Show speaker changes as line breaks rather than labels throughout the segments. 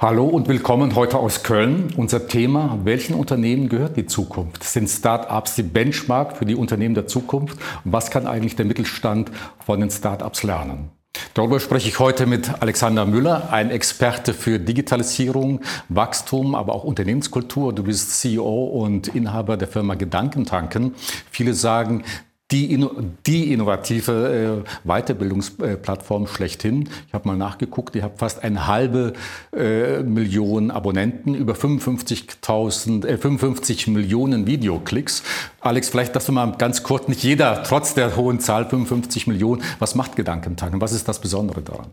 Hallo und willkommen heute aus Köln. Unser Thema, welchen Unternehmen gehört die Zukunft? Sind Start-ups die Benchmark für die Unternehmen der Zukunft? Was kann eigentlich der Mittelstand von den Start-ups lernen? Darüber spreche ich heute mit Alexander Müller, ein Experte für Digitalisierung, Wachstum, aber auch Unternehmenskultur. Du bist CEO und Inhaber der Firma Gedankentanken. Viele sagen, die, die innovative äh, Weiterbildungsplattform schlechthin. Ich habe mal nachgeguckt, ihr habt fast eine halbe äh, Million Abonnenten, über 55.000, äh, 55 Millionen Videoklicks. Alex, vielleicht das du mal ganz kurz, nicht jeder, trotz der hohen Zahl, 55 Millionen, was macht Gedankentanken? Was ist das Besondere daran?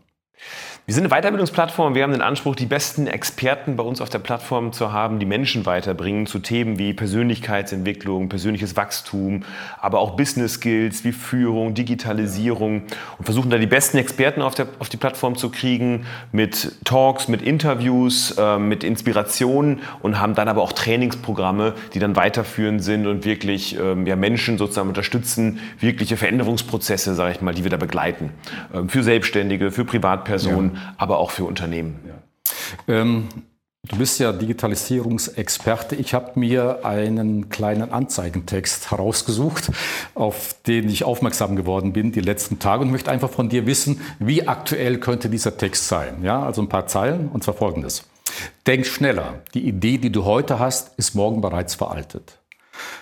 Wir sind eine Weiterbildungsplattform. Wir haben den Anspruch, die besten Experten bei uns auf der Plattform zu haben, die Menschen weiterbringen zu Themen wie Persönlichkeitsentwicklung, persönliches Wachstum, aber auch Business Skills wie Führung, Digitalisierung und versuchen da die besten Experten auf, der, auf die Plattform zu kriegen mit Talks, mit Interviews, äh, mit Inspirationen und haben dann aber auch Trainingsprogramme, die dann weiterführend sind und wirklich ähm, ja, Menschen sozusagen unterstützen, wirkliche Veränderungsprozesse, sage ich mal, die wir da begleiten. Ähm, für Selbstständige, für Privatpersonen. Ja aber auch für Unternehmen. Ja.
Ähm, du bist ja Digitalisierungsexperte. Ich habe mir einen kleinen Anzeigentext herausgesucht, auf den ich aufmerksam geworden bin die letzten Tage und möchte einfach von dir wissen, wie aktuell könnte dieser Text sein. Ja, also ein paar Zeilen und zwar folgendes. Denk schneller. Die Idee, die du heute hast, ist morgen bereits veraltet.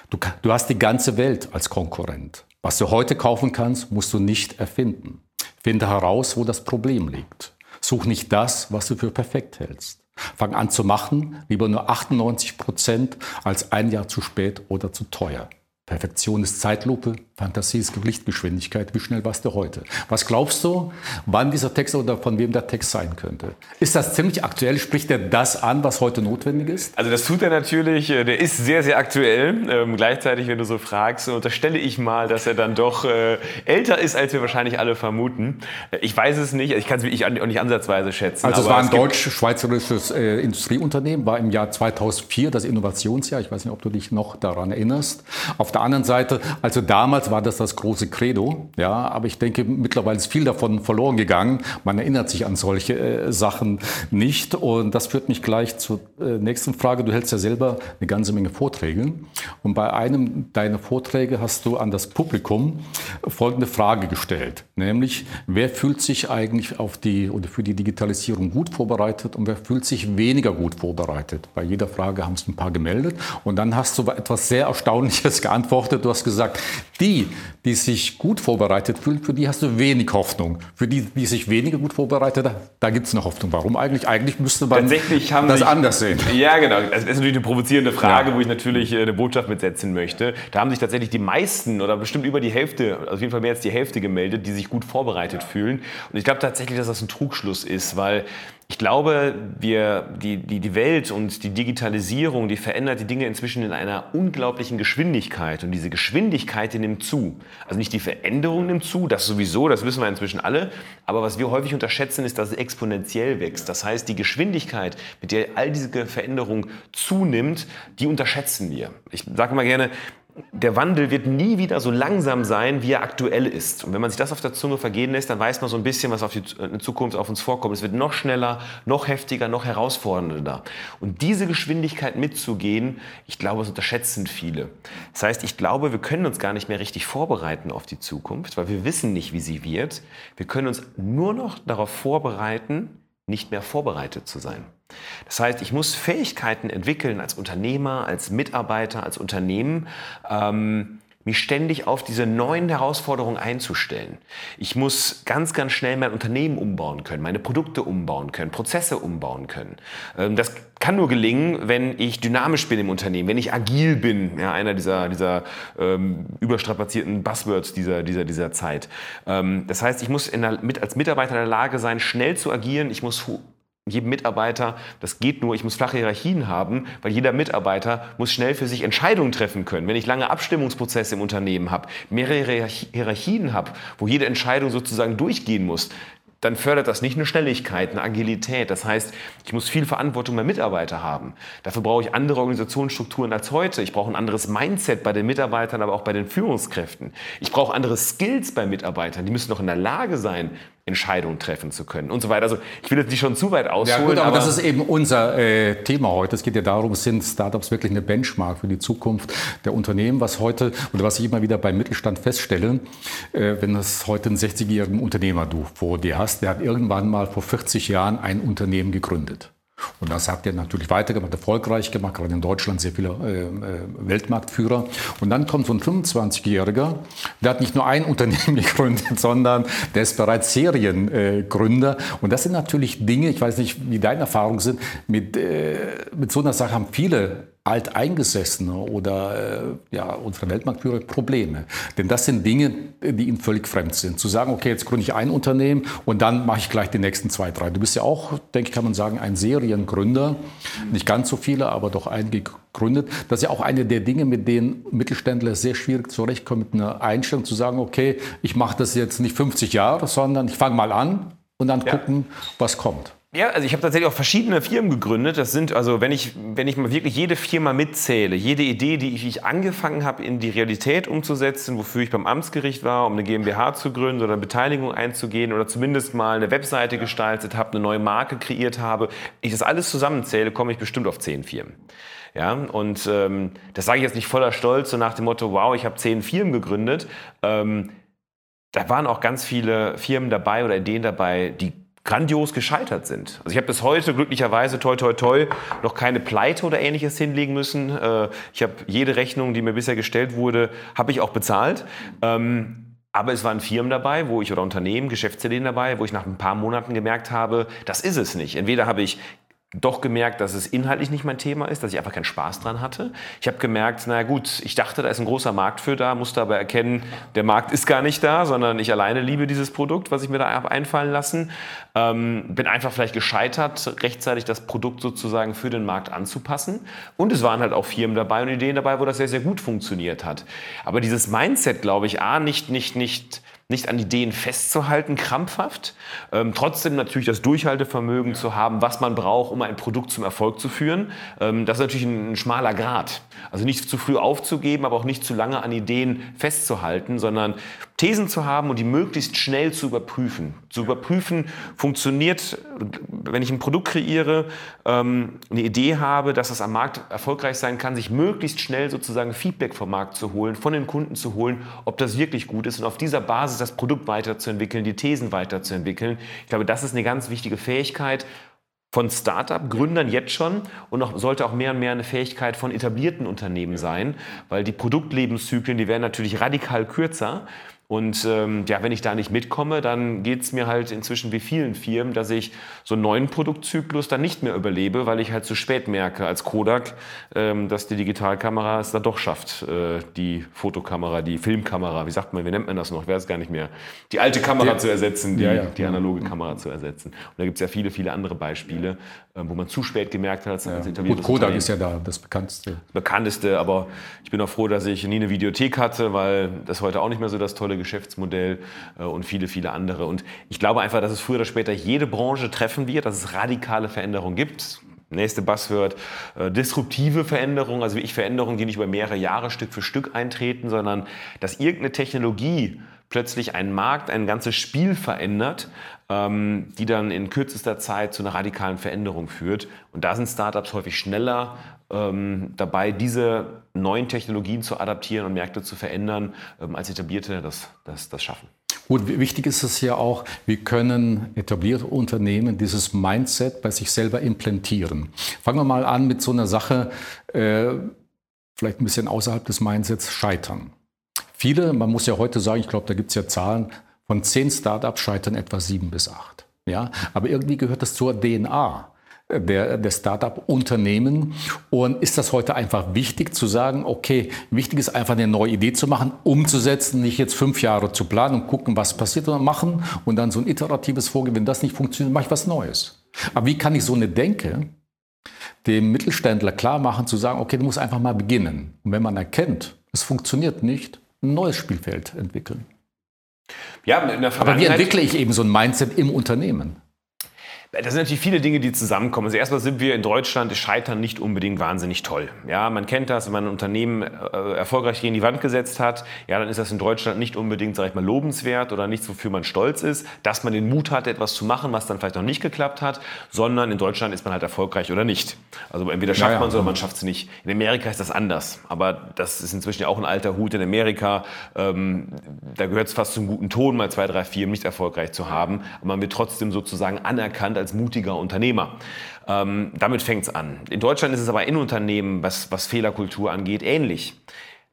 Du, du hast die ganze Welt als Konkurrent. Was du heute kaufen kannst, musst du nicht erfinden. Finde heraus, wo das Problem liegt. Such nicht das, was du für perfekt hältst. Fang an zu machen, lieber nur 98 Prozent als ein Jahr zu spät oder zu teuer. Perfektion ist Zeitlupe, Fantasie ist Lichtgeschwindigkeit. Wie schnell warst du heute? Was glaubst du, wann dieser Text oder von wem der Text sein könnte? Ist das ziemlich aktuell? Spricht er das an, was heute notwendig ist?
Also das tut er natürlich. Äh, der ist sehr, sehr aktuell. Ähm, gleichzeitig, wenn du so fragst, unterstelle ich mal, dass er dann doch äh, älter ist, als wir wahrscheinlich alle vermuten. Äh, ich weiß es nicht. Ich kann es wirklich auch nicht ansatzweise schätzen.
Also es war ein deutsch-schweizerisches äh, Industrieunternehmen, war im Jahr 2004 das Innovationsjahr. Ich weiß nicht, ob du dich noch daran erinnerst. Auf der der anderen Seite, also damals war das das große Credo, ja, aber ich denke, mittlerweile ist viel davon verloren gegangen. Man erinnert sich an solche äh, Sachen nicht. Und das führt mich gleich zur äh, nächsten Frage. Du hältst ja selber eine ganze Menge Vorträge. Und bei einem deiner Vorträge hast du an das Publikum folgende Frage gestellt, nämlich, wer fühlt sich eigentlich auf die oder für die Digitalisierung gut vorbereitet und wer fühlt sich weniger gut vorbereitet? Bei jeder Frage haben es ein paar gemeldet. Und dann hast du etwas sehr Erstaunliches geantwortet geantwortet. Du hast gesagt, die, die sich gut vorbereitet fühlen, für die hast du wenig Hoffnung. Für die, die sich weniger gut vorbereitet, da, da gibt es eine Hoffnung. Warum eigentlich? Eigentlich müsste man
Tatsächlich haben
das
sich,
anders sehen.
Ja, genau. Das ist natürlich eine provozierende Frage, ja. wo ich natürlich äh, eine Botschaft mitsetzen möchte. Da haben sich tatsächlich die meisten oder bestimmt über die Hälfte, also auf jeden Fall mehr als die Hälfte gemeldet, die sich gut vorbereitet fühlen. Und ich glaube tatsächlich, dass das ein Trugschluss ist, weil ich glaube, wir, die, die, die Welt und die Digitalisierung, die verändert die Dinge inzwischen in einer unglaublichen Geschwindigkeit. Und diese Geschwindigkeit, die nimmt zu. Also nicht die Veränderung nimmt zu, das sowieso, das wissen wir inzwischen alle. Aber was wir häufig unterschätzen, ist, dass es exponentiell wächst. Das heißt, die Geschwindigkeit, mit der all diese Veränderung zunimmt, die unterschätzen wir. Ich sage mal gerne, der Wandel wird nie wieder so langsam sein, wie er aktuell ist. Und wenn man sich das auf der Zunge vergehen lässt, dann weiß man so ein bisschen, was auf die Zukunft auf uns vorkommt. Es wird noch schneller, noch heftiger, noch herausfordernder. Und diese Geschwindigkeit mitzugehen, ich glaube, das unterschätzen viele. Das heißt, ich glaube, wir können uns gar nicht mehr richtig vorbereiten auf die Zukunft, weil wir wissen nicht, wie sie wird. Wir können uns nur noch darauf vorbereiten, nicht mehr vorbereitet zu sein. Das heißt, ich muss Fähigkeiten entwickeln als Unternehmer, als Mitarbeiter, als Unternehmen, ähm, mich ständig auf diese neuen Herausforderungen einzustellen. Ich muss ganz, ganz schnell mein Unternehmen umbauen können, meine Produkte umbauen können, Prozesse umbauen können. Ähm, das kann nur gelingen, wenn ich dynamisch bin im Unternehmen, wenn ich agil bin, ja, einer dieser, dieser ähm, überstrapazierten Buzzwords dieser, dieser, dieser Zeit. Ähm, das heißt, ich muss der, mit, als Mitarbeiter in der Lage sein, schnell zu agieren. Ich muss jedem Mitarbeiter, das geht nur, ich muss flache Hierarchien haben, weil jeder Mitarbeiter muss schnell für sich Entscheidungen treffen können. Wenn ich lange Abstimmungsprozesse im Unternehmen habe, mehrere Hierarchien habe, wo jede Entscheidung sozusagen durchgehen muss, dann fördert das nicht eine Schnelligkeit, eine Agilität. Das heißt, ich muss viel Verantwortung bei Mitarbeiter haben. Dafür brauche ich andere Organisationsstrukturen als heute. Ich brauche ein anderes Mindset bei den Mitarbeitern, aber auch bei den Führungskräften. Ich brauche andere Skills bei Mitarbeitern. Die müssen noch in der Lage sein, Entscheidungen treffen zu können und so weiter. Also ich will jetzt nicht schon zu weit ausholen. Ja, gut,
aber, aber, das ist eben unser äh, Thema heute. Es geht ja darum, sind Startups wirklich eine Benchmark für die Zukunft der Unternehmen, was heute oder was ich immer wieder beim Mittelstand feststelle, äh, wenn das heute einen 60-jährigen Unternehmer du vor dir hast, der hat irgendwann mal vor 40 Jahren ein Unternehmen gegründet. Und das habt ihr natürlich weitergemacht, erfolgreich gemacht, gerade in Deutschland sehr viele äh, äh Weltmarktführer. Und dann kommt so ein 25-Jähriger, der hat nicht nur ein Unternehmen gegründet, sondern der ist bereits Seriengründer. Äh, und das sind natürlich Dinge, ich weiß nicht, wie deine Erfahrungen sind, mit, äh, mit so einer Sache haben viele Alteingesessene oder äh, ja, unsere Weltmarktführer Probleme. Denn das sind Dinge, die ihnen völlig fremd sind. Zu sagen, okay, jetzt gründe ich ein Unternehmen und dann mache ich gleich die nächsten zwei, drei. Du bist ja auch, denke ich, kann man sagen, ein Seriengründer. Nicht ganz so viele, aber doch einige gegründet. Das ist ja auch eine der Dinge, mit denen Mittelständler sehr schwierig zurechtkommen, mit einer Einstellung zu sagen, okay, ich mache das jetzt nicht 50 Jahre, sondern ich fange mal an und dann ja. gucken, was kommt.
Ja, also ich habe tatsächlich auch verschiedene Firmen gegründet. Das sind, also wenn ich, wenn ich mal wirklich jede Firma mitzähle, jede Idee, die ich, ich angefangen habe, in die Realität umzusetzen, wofür ich beim Amtsgericht war, um eine GmbH zu gründen oder eine Beteiligung einzugehen oder zumindest mal eine Webseite gestaltet habe, eine neue Marke kreiert habe, ich das alles zusammenzähle, komme ich bestimmt auf zehn Firmen. Ja, und ähm, das sage ich jetzt nicht voller Stolz, so nach dem Motto, wow, ich habe zehn Firmen gegründet. Ähm, da waren auch ganz viele Firmen dabei oder Ideen dabei, die grandios gescheitert sind. Also ich habe bis heute glücklicherweise toi toi toi noch keine Pleite oder ähnliches hinlegen müssen. Äh, ich habe jede Rechnung, die mir bisher gestellt wurde, habe ich auch bezahlt. Ähm, aber es waren Firmen dabei, wo ich oder Unternehmen, Geschäftsideen dabei, wo ich nach ein paar Monaten gemerkt habe, das ist es nicht. Entweder habe ich doch gemerkt, dass es inhaltlich nicht mein Thema ist, dass ich einfach keinen Spaß dran hatte. Ich habe gemerkt, na gut, ich dachte, da ist ein großer Markt für da, musste aber erkennen, der Markt ist gar nicht da, sondern ich alleine liebe dieses Produkt, was ich mir da habe einfallen lassen. Ähm, bin einfach vielleicht gescheitert, rechtzeitig das Produkt sozusagen für den Markt anzupassen. Und es waren halt auch Firmen dabei und Ideen dabei, wo das sehr, sehr gut funktioniert hat. Aber dieses Mindset, glaube ich, A, nicht, nicht, nicht nicht an Ideen festzuhalten, krampfhaft, ähm, trotzdem natürlich das Durchhaltevermögen ja. zu haben, was man braucht, um ein Produkt zum Erfolg zu führen. Ähm, das ist natürlich ein, ein, schmaler Grad. Also nicht zu früh aufzugeben, aber auch nicht zu lange an Ideen festzuhalten, sondern Thesen zu haben und die möglichst schnell zu überprüfen. Zu überprüfen, funktioniert, wenn ich ein Produkt kreiere, ähm, eine Idee habe, dass das am Markt erfolgreich sein kann, sich möglichst schnell sozusagen Feedback vom Markt zu holen, von den Kunden zu holen, ob das wirklich gut ist und auf dieser Basis das Produkt weiterzuentwickeln, die Thesen weiterzuentwickeln. Ich glaube, das ist eine ganz wichtige Fähigkeit von Start-up-Gründern jetzt schon und auch, sollte auch mehr und mehr eine Fähigkeit von etablierten Unternehmen sein, weil die Produktlebenszyklen, die werden natürlich radikal kürzer. Und ähm, ja, wenn ich da nicht mitkomme, dann geht es mir halt inzwischen wie vielen Firmen, dass ich so einen neuen Produktzyklus dann nicht mehr überlebe, weil ich halt zu spät merke als Kodak, ähm, dass die Digitalkamera es dann doch schafft, äh, die Fotokamera, die Filmkamera, wie sagt man, wie nennt man das noch, wer es gar nicht mehr, die alte Kamera die, zu ersetzen, die, ja, ja. die analoge Kamera zu ersetzen. Und da gibt es ja viele, viele andere Beispiele, äh, wo man zu spät gemerkt hat, als, ja.
etabliertes Gut, Kodak ist ja da das bekannteste. Das
bekannteste, aber ich bin auch froh, dass ich nie eine Videothek hatte, weil das heute auch nicht mehr so das tolle Geschäftsmodell äh, und viele, viele andere. Und ich glaube einfach, dass es früher oder später jede Branche treffen wird, dass es radikale Veränderungen gibt. Nächste Buzzword, äh, disruptive Veränderungen, also wie ich Veränderungen, die nicht über mehrere Jahre Stück für Stück eintreten, sondern dass irgendeine Technologie plötzlich einen Markt, ein ganzes Spiel verändert, ähm, die dann in kürzester Zeit zu einer radikalen Veränderung führt. Und da sind Startups häufig schneller ähm, dabei, diese neuen Technologien zu adaptieren und Märkte zu verändern, ähm, als etablierte das, das, das schaffen.
Gut, wichtig ist es ja auch, wie können etablierte Unternehmen dieses Mindset bei sich selber implantieren. Fangen wir mal an mit so einer Sache, äh, vielleicht ein bisschen außerhalb des Mindsets, scheitern. Viele, man muss ja heute sagen, ich glaube, da gibt es ja Zahlen, von zehn Startups scheitern etwa sieben bis acht. Ja? Aber irgendwie gehört das zur DNA der, der Startup-Unternehmen. Und ist das heute einfach wichtig zu sagen, okay, wichtig ist einfach eine neue Idee zu machen, umzusetzen, nicht jetzt fünf Jahre zu planen und gucken, was passiert, sondern machen und dann so ein iteratives Vorgehen. Wenn das nicht funktioniert, mache ich was Neues. Aber wie kann ich so eine Denke dem Mittelständler klar machen, zu sagen, okay, du musst einfach mal beginnen. Und wenn man erkennt, es funktioniert nicht, ein neues Spielfeld entwickeln. Ja, Aber wie entwickle ich eben so ein Mindset im Unternehmen?
Das sind natürlich viele Dinge, die zusammenkommen. Also erstmal sind wir in Deutschland, Scheitern nicht unbedingt wahnsinnig toll. Ja, man kennt das, wenn man ein Unternehmen äh, erfolgreich gegen die Wand gesetzt hat, ja, dann ist das in Deutschland nicht unbedingt, sag ich mal, lobenswert oder nichts, wofür man stolz ist, dass man den Mut hat, etwas zu machen, was dann vielleicht noch nicht geklappt hat, sondern in Deutschland ist man halt erfolgreich oder nicht. Also entweder schafft ja, man es oder man schafft es nicht. In Amerika ist das anders, aber das ist inzwischen ja auch ein alter Hut in Amerika. Ähm, da gehört es fast zum guten Ton, mal zwei, drei, vier nicht erfolgreich zu haben, aber man wird trotzdem sozusagen anerkannt als mutiger Unternehmer. Ähm, damit fängt es an. In Deutschland ist es aber in Unternehmen, was, was Fehlerkultur angeht, ähnlich.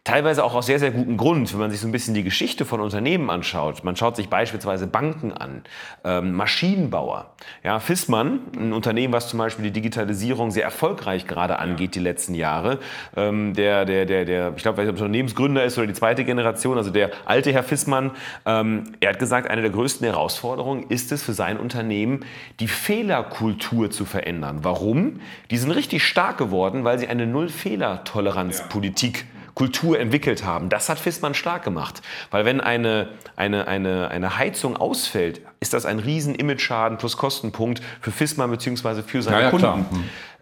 Teilweise auch aus sehr, sehr gutem Grund, wenn man sich so ein bisschen die Geschichte von Unternehmen anschaut. Man schaut sich beispielsweise Banken an, ähm, Maschinenbauer. Ja, Fissmann, ein Unternehmen, was zum Beispiel die Digitalisierung sehr erfolgreich gerade angeht die letzten Jahre. Ähm, der, der, der, der, ich glaube, ob Unternehmensgründer ist oder die zweite Generation, also der alte Herr Fissmann, ähm, er hat gesagt, eine der größten Herausforderungen ist es für sein Unternehmen, die Fehlerkultur zu verändern. Warum? Die sind richtig stark geworden, weil sie eine Null-Fehler-Toleranz-Politik ja Kultur entwickelt haben. Das hat Fissmann stark gemacht. Weil wenn eine, eine, eine, eine Heizung ausfällt, ist das ein riesen Image-Schaden plus Kostenpunkt für Fissmann bzw. für seine ja, ja, Kunden.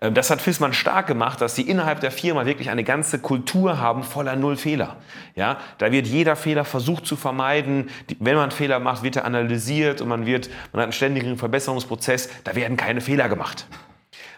Hm. Das hat Fissmann stark gemacht, dass sie innerhalb der Firma wirklich eine ganze Kultur haben voller Null Fehler. Ja, da wird jeder Fehler versucht zu vermeiden. Wenn man Fehler macht, wird er analysiert und man, wird, man hat einen ständigen Verbesserungsprozess. Da werden keine Fehler gemacht.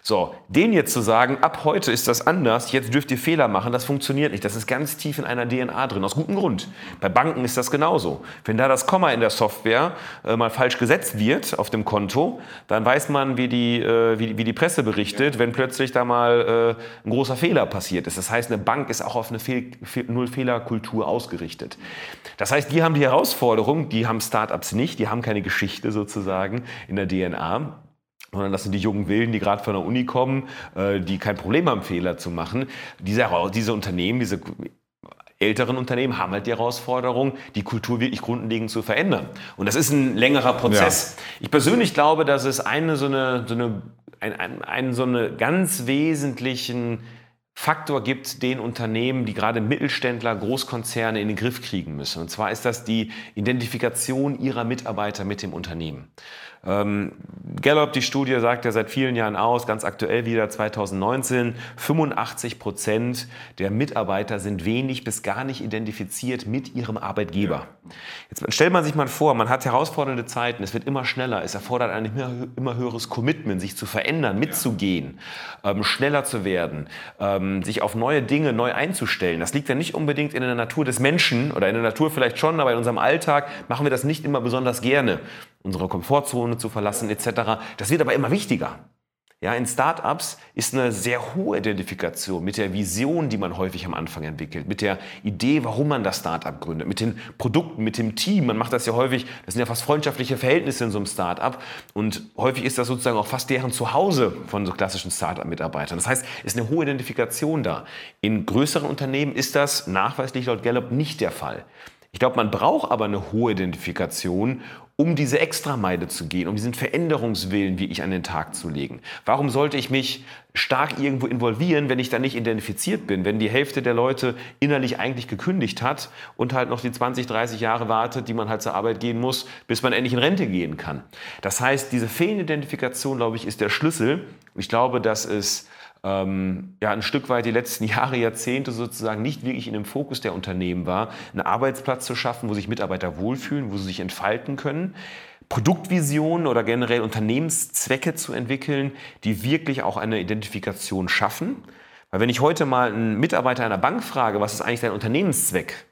So, den jetzt zu sagen, ab heute ist das anders, jetzt dürft ihr Fehler machen, das funktioniert nicht. Das ist ganz tief in einer DNA drin, aus gutem Grund. Bei Banken ist das genauso. Wenn da das Komma in der Software äh, mal falsch gesetzt wird auf dem Konto, dann weiß man, wie die, äh, wie, wie, die Presse berichtet, wenn plötzlich da mal äh, ein großer Fehler passiert ist. Das heißt, eine Bank ist auch auf eine Fehl Null-Fehler-Kultur ausgerichtet. Das heißt, die haben die Herausforderung, die haben Startups nicht, die haben keine Geschichte sozusagen in der DNA sondern das sind die jungen Wilden, die gerade von der Uni kommen, äh, die kein Problem haben, Fehler zu machen. Diese, diese Unternehmen, diese älteren Unternehmen haben halt die Herausforderung, die Kultur wirklich grundlegend zu verändern. Und das ist ein längerer Prozess. Ja. Ich persönlich glaube, dass es eine so eine, so eine, einen, einen so eine ganz wesentlichen Faktor gibt den Unternehmen, die gerade Mittelständler, Großkonzerne in den Griff kriegen müssen. Und zwar ist das die Identifikation ihrer Mitarbeiter mit dem Unternehmen. Ähm, Gallup, die Studie sagt ja seit vielen Jahren aus, ganz aktuell wieder 2019, 85 Prozent der Mitarbeiter sind wenig bis gar nicht identifiziert mit ihrem Arbeitgeber. Jetzt stellt man sich mal vor, man hat herausfordernde Zeiten, es wird immer schneller, es erfordert ein immer, immer höheres Commitment, sich zu verändern, mitzugehen, ähm, schneller zu werden, ähm, sich auf neue Dinge neu einzustellen. Das liegt ja nicht unbedingt in der Natur des Menschen oder in der Natur vielleicht schon, aber in unserem Alltag machen wir das nicht immer besonders gerne unsere Komfortzone zu verlassen etc. Das wird aber immer wichtiger. Ja, in Startups ist eine sehr hohe Identifikation mit der Vision, die man häufig am Anfang entwickelt, mit der Idee, warum man das Startup gründet, mit den Produkten, mit dem Team. Man macht das ja häufig, das sind ja fast freundschaftliche Verhältnisse in so einem Startup und häufig ist das sozusagen auch fast deren Zuhause von so klassischen Startup-Mitarbeitern. Das heißt, es ist eine hohe Identifikation da. In größeren Unternehmen ist das nachweislich laut Gallup nicht der Fall. Ich glaube, man braucht aber eine hohe Identifikation, um diese Extrameile zu gehen, um diesen Veränderungswillen wie ich an den Tag zu legen. Warum sollte ich mich stark irgendwo involvieren, wenn ich da nicht identifiziert bin, wenn die Hälfte der Leute innerlich eigentlich gekündigt hat und halt noch die 20, 30 Jahre wartet, die man halt zur Arbeit gehen muss, bis man endlich in Rente gehen kann. Das heißt, diese fehlende Identifikation, glaube ich, ist der Schlüssel. Ich glaube, dass es ähm, ja, ein Stück weit die letzten Jahre, Jahrzehnte sozusagen nicht wirklich in dem Fokus der Unternehmen war, einen Arbeitsplatz zu schaffen, wo sich Mitarbeiter wohlfühlen, wo sie sich entfalten können. Produktvisionen oder generell Unternehmenszwecke zu entwickeln, die wirklich auch eine Identifikation schaffen. Weil wenn ich heute mal einen Mitarbeiter einer Bank frage, was ist eigentlich dein Unternehmenszweck?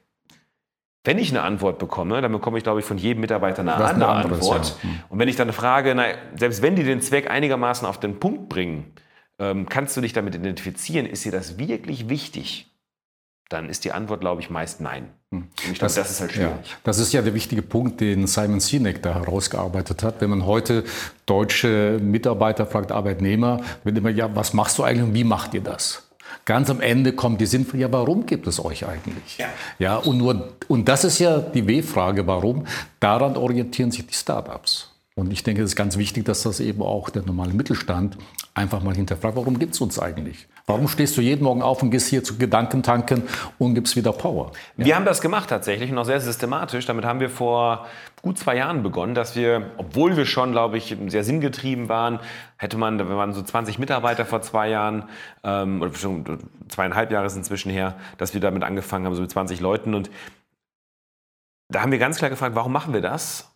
Wenn ich eine Antwort bekomme, dann bekomme ich, glaube ich, von jedem Mitarbeiter eine andere eine Antwort. Ja. Und wenn ich dann frage, na, selbst wenn die den Zweck einigermaßen auf den Punkt bringen, ähm, kannst du dich damit identifizieren? Ist dir das wirklich wichtig? Dann ist die Antwort, glaube ich, meist nein.
Hm. Und ich glaube, das, das, ist halt schwierig. Ja, das ist ja der wichtige Punkt, den Simon Sinek da herausgearbeitet hat. Wenn man heute deutsche Mitarbeiter fragt, Arbeitnehmer, wird immer, ja, was machst du eigentlich und wie macht ihr das? Ganz am Ende kommt die Sinnfrage, ja, warum gibt es euch eigentlich? Ja. ja und, nur, und das ist ja die W-Frage, warum? Daran orientieren sich die Startups. Und ich denke, es ist ganz wichtig, dass das eben auch der normale Mittelstand einfach mal hinterfragt, warum gibt es uns eigentlich? Warum stehst du jeden Morgen auf und gehst hier zu Gedankentanken und gibst wieder Power?
Ja. Wir haben das gemacht tatsächlich und auch sehr systematisch. Damit haben wir vor gut zwei Jahren begonnen, dass wir, obwohl wir schon, glaube ich, sehr sinngetrieben waren, hätte man, wir waren so 20 Mitarbeiter vor zwei Jahren, ähm, oder schon zweieinhalb Jahre ist inzwischen her, dass wir damit angefangen haben, so mit 20 Leuten. Und da haben wir ganz klar gefragt, warum machen wir das?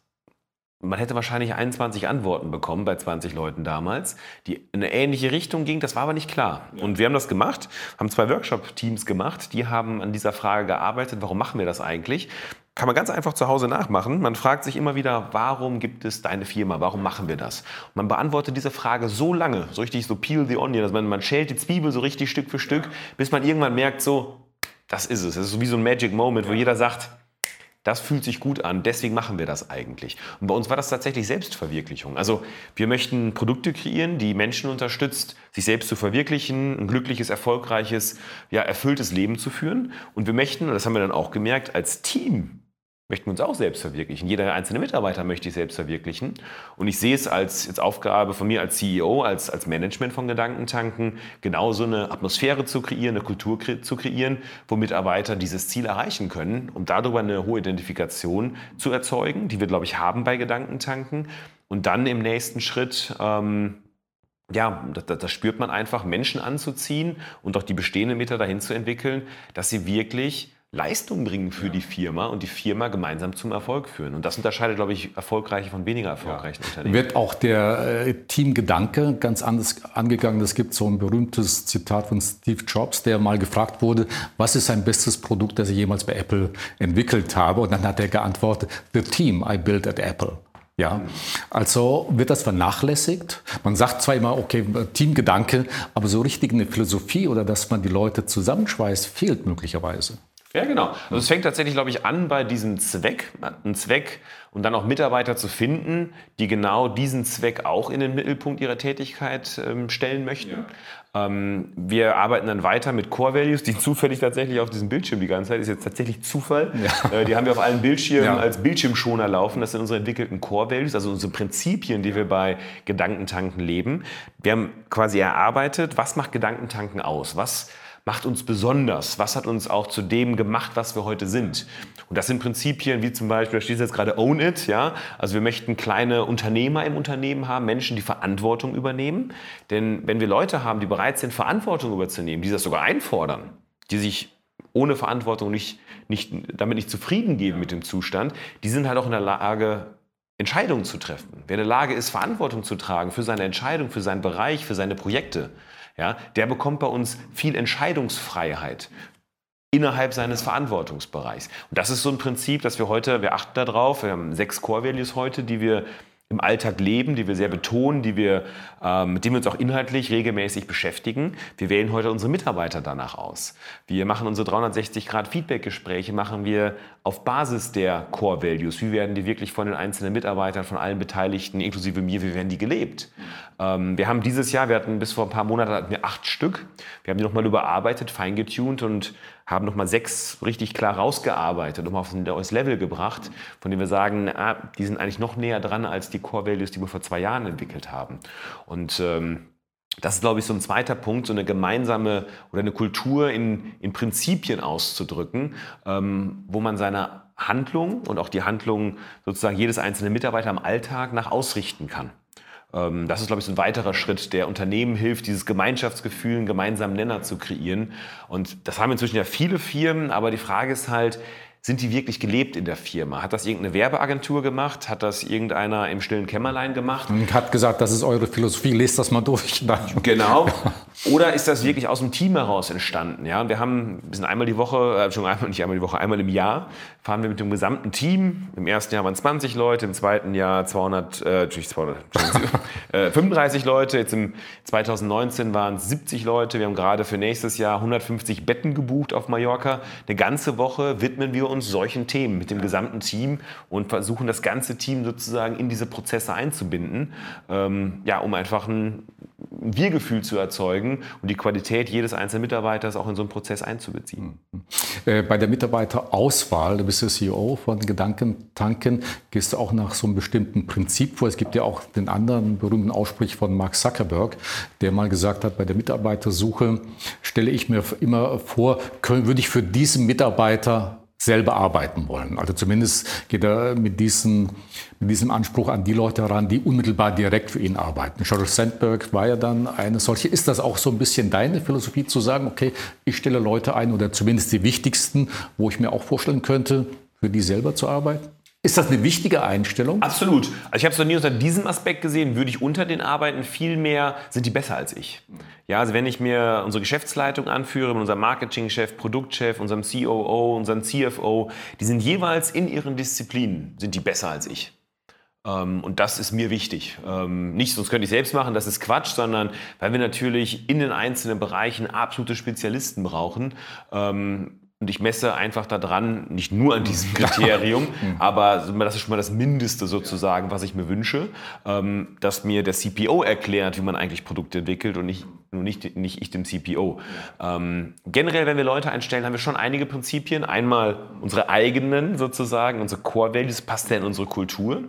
Man hätte wahrscheinlich 21 Antworten bekommen bei 20 Leuten damals, die in eine ähnliche Richtung gingen. Das war aber nicht klar. Und wir haben das gemacht, haben zwei Workshop-Teams gemacht, die haben an dieser Frage gearbeitet, warum machen wir das eigentlich? Kann man ganz einfach zu Hause nachmachen. Man fragt sich immer wieder, warum gibt es deine Firma? Warum machen wir das? Und man beantwortet diese Frage so lange, so richtig so peel the onion, dass man, man schält die Zwiebel so richtig Stück für Stück, bis man irgendwann merkt, so, das ist es. Das ist so wie so ein Magic Moment, wo jeder sagt, das fühlt sich gut an, deswegen machen wir das eigentlich. Und bei uns war das tatsächlich Selbstverwirklichung. Also wir möchten Produkte kreieren, die Menschen unterstützt, sich selbst zu verwirklichen, ein glückliches, erfolgreiches, ja, erfülltes Leben zu führen. Und wir möchten, und das haben wir dann auch gemerkt, als Team möchten wir uns auch selbst verwirklichen. Jeder einzelne Mitarbeiter möchte sich selbst verwirklichen. Und ich sehe es als jetzt Aufgabe von mir als CEO, als, als Management von Gedankentanken, genauso eine Atmosphäre zu kreieren, eine Kultur kre zu kreieren, wo Mitarbeiter dieses Ziel erreichen können, um darüber eine hohe Identifikation zu erzeugen, die wir, glaube ich, haben bei Gedankentanken. Und dann im nächsten Schritt ähm, ja, das, das, spürt man einfach, Menschen anzuziehen und auch die bestehenden Mitarbeiter dahin zu entwickeln, dass sie wirklich Leistung bringen für die Firma und die Firma gemeinsam zum Erfolg führen. Und das unterscheidet, glaube ich, erfolgreiche von weniger erfolgreichen ja. Unternehmen.
Wird auch der äh, Teamgedanke ganz anders angegangen. Es gibt so ein berühmtes Zitat von Steve Jobs, der mal gefragt wurde, was ist sein bestes Produkt, das ich jemals bei Apple entwickelt habe? Und dann hat er geantwortet, The Team I built at Apple. Ja, also wird das vernachlässigt. Man sagt zwar immer, okay, Teamgedanke, aber so richtig eine Philosophie oder dass man die Leute zusammenschweißt, fehlt möglicherweise.
Ja, genau. Also es fängt tatsächlich, glaube ich, an bei diesem Zweck, einen Zweck und dann auch Mitarbeiter zu finden, die genau diesen Zweck auch in den Mittelpunkt ihrer Tätigkeit ähm, stellen möchten. Ja. Ähm, wir arbeiten dann weiter mit Core Values, die zufällig tatsächlich auf diesem Bildschirm die ganze Zeit, ist jetzt tatsächlich Zufall. Ja. Äh, die haben wir auf allen Bildschirmen ja. als Bildschirmschoner laufen. Das sind unsere entwickelten Core Values, also unsere Prinzipien, die wir bei Gedankentanken leben. Wir haben quasi erarbeitet, was macht Gedankentanken aus? Was macht uns besonders? Was hat uns auch zu dem gemacht, was wir heute sind? Und das sind Prinzipien wie zum Beispiel, da steht jetzt gerade Own It, ja. Also wir möchten kleine Unternehmer im Unternehmen haben, Menschen, die Verantwortung übernehmen. Denn wenn wir Leute haben, die bereit sind, Verantwortung überzunehmen, die das sogar einfordern, die sich ohne Verantwortung nicht, nicht, damit nicht zufrieden geben mit dem Zustand, die sind halt auch in der Lage, Entscheidungen zu treffen. Wer in der Lage ist, Verantwortung zu tragen für seine Entscheidung, für seinen Bereich, für seine Projekte, ja, der bekommt bei uns viel Entscheidungsfreiheit innerhalb seines Verantwortungsbereichs. Und das ist so ein Prinzip, dass wir heute, wir achten darauf, wir haben sechs Core Values heute, die wir im Alltag leben, die wir sehr betonen, die wir, ähm, mit denen wir uns auch inhaltlich regelmäßig beschäftigen. Wir wählen heute unsere Mitarbeiter danach aus. Wir machen unsere 360 Grad Feedback-Gespräche, machen wir auf Basis der Core Values. Wie werden die wirklich von den einzelnen Mitarbeitern, von allen Beteiligten, inklusive mir, wie werden die gelebt? Ähm, wir haben dieses Jahr, wir hatten bis vor ein paar Monaten hatten wir acht Stück. Wir haben die nochmal überarbeitet, feingetuned und haben nochmal sechs richtig klar rausgearbeitet, nochmal auf ein neues Level gebracht, von dem wir sagen, ah, die sind eigentlich noch näher dran als die Core Values, die wir vor zwei Jahren entwickelt haben. Und ähm, das ist, glaube ich, so ein zweiter Punkt, so eine gemeinsame oder eine Kultur in, in Prinzipien auszudrücken, ähm, wo man seine Handlung und auch die Handlung sozusagen jedes einzelnen Mitarbeiter im Alltag nach ausrichten kann. Ähm, das ist, glaube ich, so ein weiterer Schritt, der Unternehmen hilft, dieses Gemeinschaftsgefühl, einen gemeinsamen Nenner zu kreieren. Und das haben inzwischen ja viele Firmen, aber die Frage ist halt, sind die wirklich gelebt in der Firma? Hat das irgendeine Werbeagentur gemacht? Hat das irgendeiner im stillen Kämmerlein gemacht?
Und hat gesagt, das ist eure Philosophie, lest das mal durch.
Genau. Oder ist das wirklich aus dem Team heraus entstanden? Ja, und wir haben, wir sind einmal die Woche, äh, schon einmal, nicht einmal die Woche, einmal im Jahr, fahren wir mit dem gesamten Team. Im ersten Jahr waren 20 Leute, im zweiten Jahr 200, äh, 200 äh, 35 Leute. Jetzt im 2019 waren es 70 Leute. Wir haben gerade für nächstes Jahr 150 Betten gebucht auf Mallorca. Eine ganze Woche widmen wir uns solchen Themen mit dem gesamten Team und versuchen das ganze Team sozusagen in diese Prozesse einzubinden, ähm, ja, um einfach ein Wir-Gefühl zu erzeugen und die Qualität jedes einzelnen Mitarbeiters auch in so einen Prozess einzubeziehen.
Äh, bei der Mitarbeiterauswahl, du bist der CEO von Gedankentanken, gehst du auch nach so einem bestimmten Prinzip vor. Es gibt ja auch den anderen berühmten Ausspruch von Mark Zuckerberg, der mal gesagt hat, bei der Mitarbeitersuche stelle ich mir immer vor, können, würde ich für diesen Mitarbeiter selber arbeiten wollen. Also zumindest geht er mit, diesen, mit diesem Anspruch an die Leute heran, die unmittelbar direkt für ihn arbeiten. Sheryl Sandberg war ja dann eine solche. Ist das auch so ein bisschen deine Philosophie zu sagen, okay, ich stelle Leute ein oder zumindest die wichtigsten, wo ich mir auch vorstellen könnte, für die selber zu arbeiten? Ist das eine wichtige Einstellung?
Absolut. Also ich habe es noch nie unter diesem Aspekt gesehen, würde ich unter den Arbeiten viel mehr, sind die besser als ich. Ja, also wenn ich mir unsere Geschäftsleitung anführe, mit unserem Marketingchef, Produktchef, unserem COO, unserem CFO, die sind jeweils in ihren Disziplinen, sind die besser als ich. Ähm, und das ist mir wichtig. Ähm, nicht, sonst könnte ich selbst machen, das ist Quatsch, sondern weil wir natürlich in den einzelnen Bereichen absolute Spezialisten brauchen. Und ich messe einfach daran, nicht nur an diesem Kriterium, aber das ist schon mal das Mindeste sozusagen, was ich mir wünsche, ähm, dass mir der CPO erklärt, wie man eigentlich Produkte entwickelt und nicht, nicht, nicht ich dem CPO. Ähm, generell, wenn wir Leute einstellen, haben wir schon einige Prinzipien. Einmal unsere eigenen sozusagen, unsere Core Values, passt ja in unsere Kultur.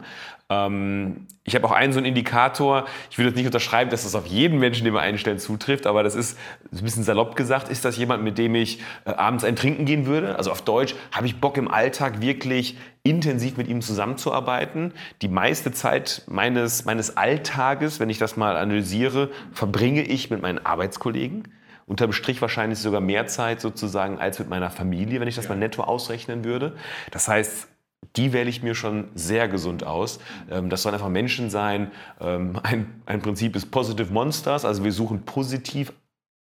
Ähm, ich habe auch einen so einen Indikator, ich würde jetzt nicht unterschreiben, dass das auf jeden Menschen, den wir einstellen, zutrifft, aber das ist ein bisschen salopp gesagt, ist das jemand, mit dem ich äh, abends ein Trinken gehen würde? Also auf Deutsch, habe ich Bock im Alltag wirklich intensiv mit ihm zusammenzuarbeiten? Die meiste Zeit meines, meines Alltages, wenn ich das mal analysiere, verbringe ich mit meinen Arbeitskollegen unterm Strich wahrscheinlich sogar mehr Zeit sozusagen als mit meiner Familie, wenn ich das mal netto ausrechnen würde. Das heißt, die wähle ich mir schon sehr gesund aus. Ähm, das sollen einfach Menschen sein. Ähm, ein, ein Prinzip ist Positive Monsters, also wir suchen positiv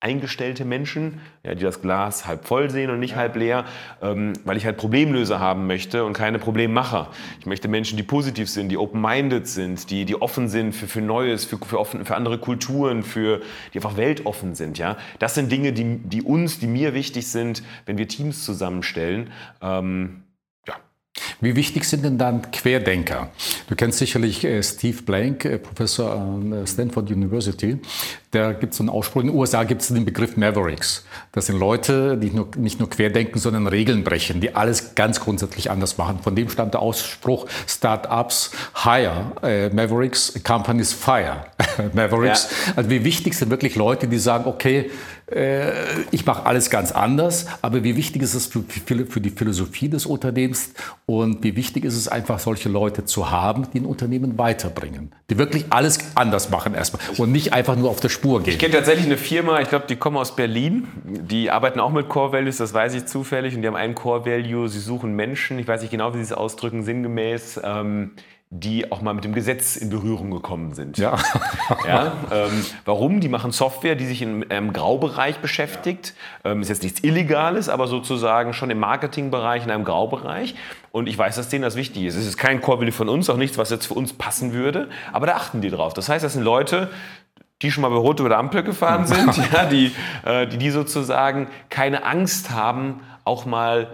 eingestellte Menschen, ja, die das Glas halb voll sehen und nicht ja. halb leer, ähm, weil ich halt Problemlöser haben möchte und keine Problemmacher. Ich möchte Menschen, die positiv sind, die open-minded sind, die, die offen sind für, für Neues, für, für, offen, für andere Kulturen, für, die einfach weltoffen sind. Ja? Das sind Dinge, die, die uns, die mir wichtig sind, wenn wir Teams zusammenstellen. Ähm,
wie wichtig sind denn dann Querdenker? Du kennst sicherlich äh, Steve Blank, äh, Professor an Stanford University. Da gibt es so einen Ausspruch. In den USA gibt es den Begriff Mavericks. Das sind Leute, die nur, nicht nur querdenken, sondern Regeln brechen, die alles ganz grundsätzlich anders machen. Von dem stammt der Ausspruch Startups hire, äh, Mavericks, Companies fire. Mavericks. Ja. Also wie wichtig sind wirklich Leute, die sagen, okay, äh, ich mache alles ganz anders, aber wie wichtig ist es für, für, die Philosophie des Unternehmens und wie wichtig ist es einfach, solche Leute zu haben, die ein Unternehmen weiterbringen, die wirklich alles anders machen erstmal und nicht einfach nur auf der Spur gehen.
Ich kenne tatsächlich eine Firma, ich glaube, die kommen aus Berlin, die arbeiten auch mit Core Values, das weiß ich zufällig, und die haben einen Core Value, sie suchen Menschen, ich weiß nicht genau, wie sie es ausdrücken, sinngemäß. Ähm, die auch mal mit dem Gesetz in Berührung gekommen sind.
Ja.
ja ähm, warum? Die machen Software, die sich in einem Graubereich beschäftigt. Ähm, ist jetzt nichts Illegales, aber sozusagen schon im Marketingbereich, in einem Graubereich. Und ich weiß, dass denen das wichtig ist. Es ist kein Core von uns, auch nichts, was jetzt für uns passen würde, aber da achten die drauf. Das heißt, das sind Leute, die schon mal bei Rot über der Ampel gefahren sind, ja, die, äh, die, die sozusagen keine Angst haben, auch mal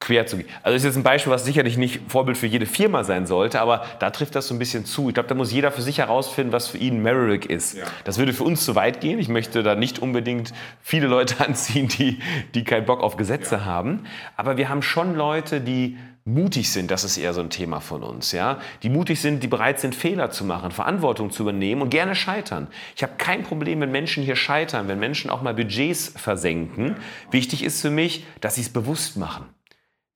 quer zu gehen. Also das ist jetzt ein Beispiel, was sicherlich nicht Vorbild für jede Firma sein sollte, aber da trifft das so ein bisschen zu. Ich glaube, da muss jeder für sich herausfinden, was für ihn Maverick ist. Ja. Das würde für uns zu weit gehen. Ich möchte da nicht unbedingt viele Leute anziehen, die, die keinen Bock auf Gesetze ja. haben. Aber wir haben schon Leute, die mutig sind, das ist eher so ein Thema von uns, ja, die mutig sind, die bereit sind, Fehler zu machen, Verantwortung zu übernehmen und gerne scheitern. Ich habe kein Problem, wenn Menschen hier scheitern, wenn Menschen auch mal Budgets versenken. Wichtig ist für mich, dass sie es bewusst machen.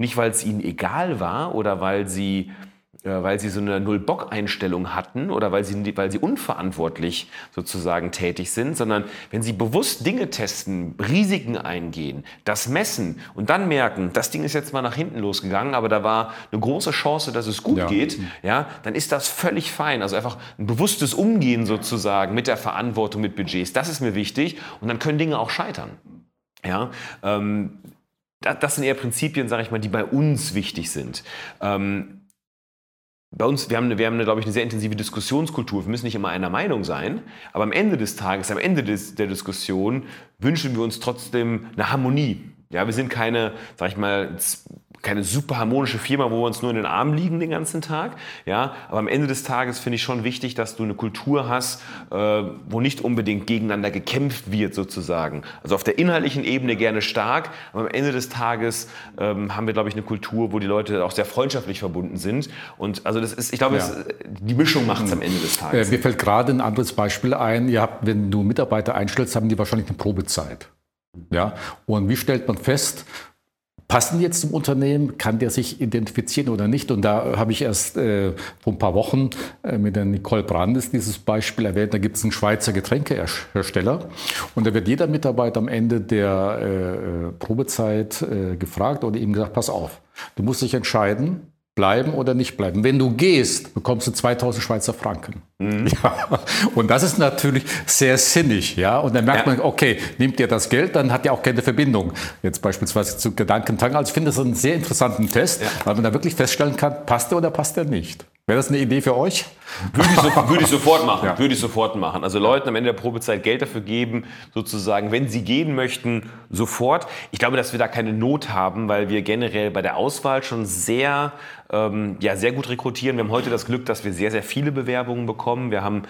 Nicht, weil es ihnen egal war oder weil sie, äh, weil sie so eine Null-Bock-Einstellung hatten oder weil sie, weil sie unverantwortlich sozusagen tätig sind, sondern wenn sie bewusst Dinge testen, Risiken eingehen, das messen und dann merken, das Ding ist jetzt mal nach hinten losgegangen, aber da war eine große Chance, dass es gut ja. geht, ja, dann ist das völlig fein. Also einfach ein bewusstes Umgehen sozusagen mit der Verantwortung, mit Budgets, das ist mir wichtig und dann können Dinge auch scheitern. Ja, ähm, das sind eher Prinzipien, sage ich mal, die bei uns wichtig sind. Ähm, bei uns, wir haben, wir haben glaube ich, eine sehr intensive Diskussionskultur. Wir müssen nicht immer einer Meinung sein, aber am Ende des Tages, am Ende des, der Diskussion wünschen wir uns trotzdem eine Harmonie. Ja, wir sind keine, sag ich mal, keine super harmonische Firma, wo wir uns nur in den Armen liegen den ganzen Tag. Ja, aber am Ende des Tages finde ich schon wichtig, dass du eine Kultur hast, äh, wo nicht unbedingt gegeneinander gekämpft wird sozusagen. Also auf der inhaltlichen Ebene gerne stark, aber am Ende des Tages ähm, haben wir, glaube ich, eine Kultur, wo die Leute auch sehr freundschaftlich verbunden sind. Und also das ist, ich glaube, ja. es, die Mischung macht es am Ende des Tages.
Äh, mir fällt gerade ein anderes Beispiel ein. Ihr habt, wenn du Mitarbeiter einstellst, haben die wahrscheinlich eine Probezeit. Ja, und wie stellt man fest, passen jetzt zum Unternehmen, kann der sich identifizieren oder nicht? Und da habe ich erst äh, vor ein paar Wochen äh, mit der Nicole Brandes dieses Beispiel erwähnt. Da gibt es einen Schweizer Getränkehersteller und da wird jeder Mitarbeiter am Ende der äh, äh Probezeit äh, gefragt oder ihm gesagt, pass auf, du musst dich entscheiden, bleiben oder nicht bleiben. Wenn du gehst, bekommst du 2000 Schweizer Franken. Mhm. Ja. Und das ist natürlich sehr sinnig, ja. Und dann merkt ja. man, okay, nimmt ihr das Geld, dann hat ihr auch keine Verbindung. Jetzt beispielsweise zu Gedankentanken. Also ich finde das einen sehr interessanten Test, ja. weil man da wirklich feststellen kann, passt er oder passt er nicht. Wäre das eine Idee für euch?
Würde ich, so, würde ich sofort machen. Ja. Würde ich sofort machen. Also Leuten am Ende der Probezeit Geld dafür geben, sozusagen, wenn sie gehen möchten, sofort. Ich glaube, dass wir da keine Not haben, weil wir generell bei der Auswahl schon sehr, ähm, ja, sehr gut rekrutieren. Wir haben heute das Glück, dass wir sehr, sehr viele Bewerbungen bekommen. Wir haben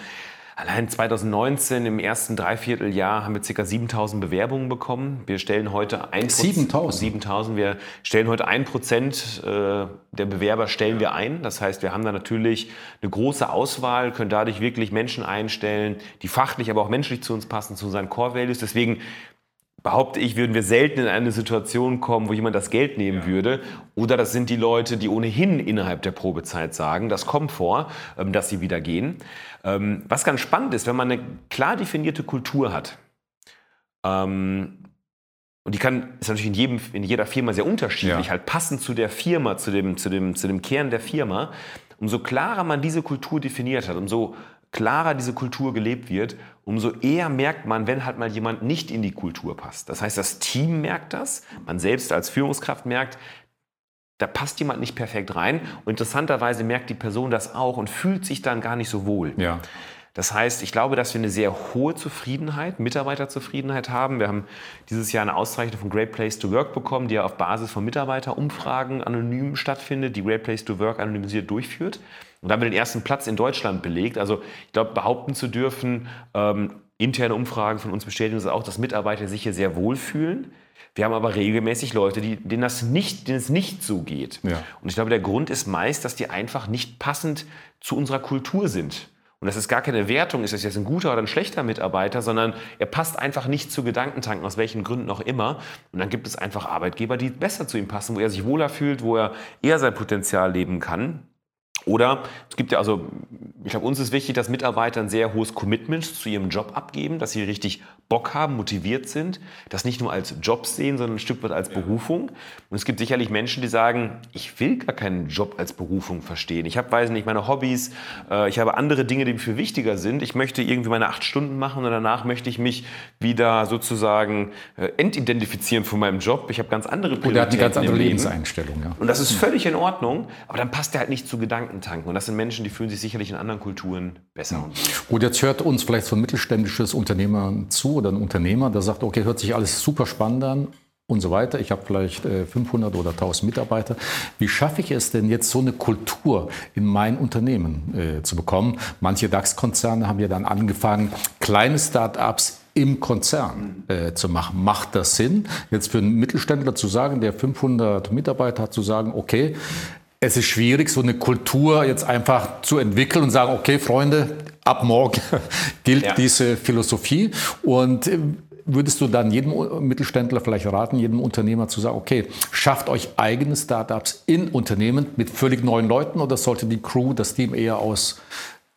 Allein 2019 im ersten Dreivierteljahr haben wir ca. 7000 Bewerbungen bekommen. Wir stellen heute
7000?
7000. Wir stellen heute 1% äh, der Bewerber stellen wir ein. Das heißt, wir haben da natürlich eine große Auswahl, können dadurch wirklich Menschen einstellen, die fachlich, aber auch menschlich zu uns passen, zu unseren Core Values. Deswegen behaupte ich, würden wir selten in eine Situation kommen, wo jemand das Geld nehmen ja. würde. Oder das sind die Leute, die ohnehin innerhalb der Probezeit sagen, das kommt vor, ähm, dass sie wieder gehen. Ähm, was ganz spannend ist, wenn man eine klar definierte Kultur hat, ähm, und die kann, ist natürlich in, jedem, in jeder Firma sehr unterschiedlich, ja. halt passend zu der Firma, zu dem, zu, dem, zu dem Kern der Firma. Umso klarer man diese Kultur definiert hat, umso klarer diese Kultur gelebt wird, umso eher merkt man, wenn halt mal jemand nicht in die Kultur passt. Das heißt, das Team merkt das, man selbst als Führungskraft merkt, da passt jemand nicht perfekt rein. Und interessanterweise merkt die Person das auch und fühlt sich dann gar nicht so wohl.
Ja.
Das heißt, ich glaube, dass wir eine sehr hohe Zufriedenheit, Mitarbeiterzufriedenheit haben. Wir haben dieses Jahr eine Auszeichnung von Great Place to Work bekommen, die ja auf Basis von Mitarbeiterumfragen anonym stattfindet, die Great Place to Work anonymisiert durchführt. Und da haben wir den ersten Platz in Deutschland belegt. Also ich glaube, behaupten zu dürfen, ähm, interne Umfragen von uns bestätigen uns auch, dass Mitarbeiter sich hier sehr wohlfühlen. Wir haben aber regelmäßig Leute, die, denen, das nicht, denen es nicht so geht. Ja. Und ich glaube, der Grund ist meist, dass die einfach nicht passend zu unserer Kultur sind. Und das ist gar keine Wertung, ist das jetzt ein guter oder ein schlechter Mitarbeiter, sondern er passt einfach nicht zu Gedankentanken, aus welchen Gründen auch immer. Und dann gibt es einfach Arbeitgeber, die besser zu ihm passen, wo er sich wohler fühlt, wo er eher sein Potenzial leben kann. Oder es gibt ja also, ich glaube, uns ist wichtig, dass Mitarbeiter ein sehr hohes Commitment zu ihrem Job abgeben, dass sie richtig Bock haben, motiviert sind, das nicht nur als Job sehen, sondern ein Stück weit als Berufung. Und es gibt sicherlich Menschen, die sagen, ich will gar keinen Job als Berufung verstehen. Ich habe, weiß nicht, meine Hobbys, äh, ich habe andere Dinge, die mir viel wichtiger sind. Ich möchte irgendwie meine acht Stunden machen und danach möchte ich mich wieder sozusagen äh, entidentifizieren von meinem Job. Ich habe ganz andere
Prioritäten. Und er hat eine ganz andere Lebenseinstellung. Ja.
Und das ist völlig in Ordnung, aber dann passt er halt nicht zu Gedankentanken. Und das sind Menschen, die fühlen sich sicherlich in anderen Kulturen besser. Ja.
Gut, jetzt hört uns vielleicht so ein mittelständisches Unternehmer zu oder ein Unternehmer, der sagt, okay, hört sich alles super spannend an und so weiter. Ich habe vielleicht 500 äh, oder 1000 Mitarbeiter. Wie schaffe ich es denn jetzt so eine Kultur in mein Unternehmen äh, zu bekommen? Manche DAX-Konzerne haben ja dann angefangen, kleine Start-ups im Konzern äh, zu machen. Macht das Sinn, jetzt für einen Mittelständler zu sagen, der 500 Mitarbeiter hat, zu sagen, okay, es ist schwierig, so eine Kultur jetzt einfach zu entwickeln und sagen, okay, Freunde, ab morgen gilt ja. diese Philosophie. Und äh, würdest du dann jedem Mittelständler vielleicht raten, jedem Unternehmer zu sagen, okay, schafft euch eigene Startups in Unternehmen mit völlig neuen Leuten oder sollte die Crew, das Team eher aus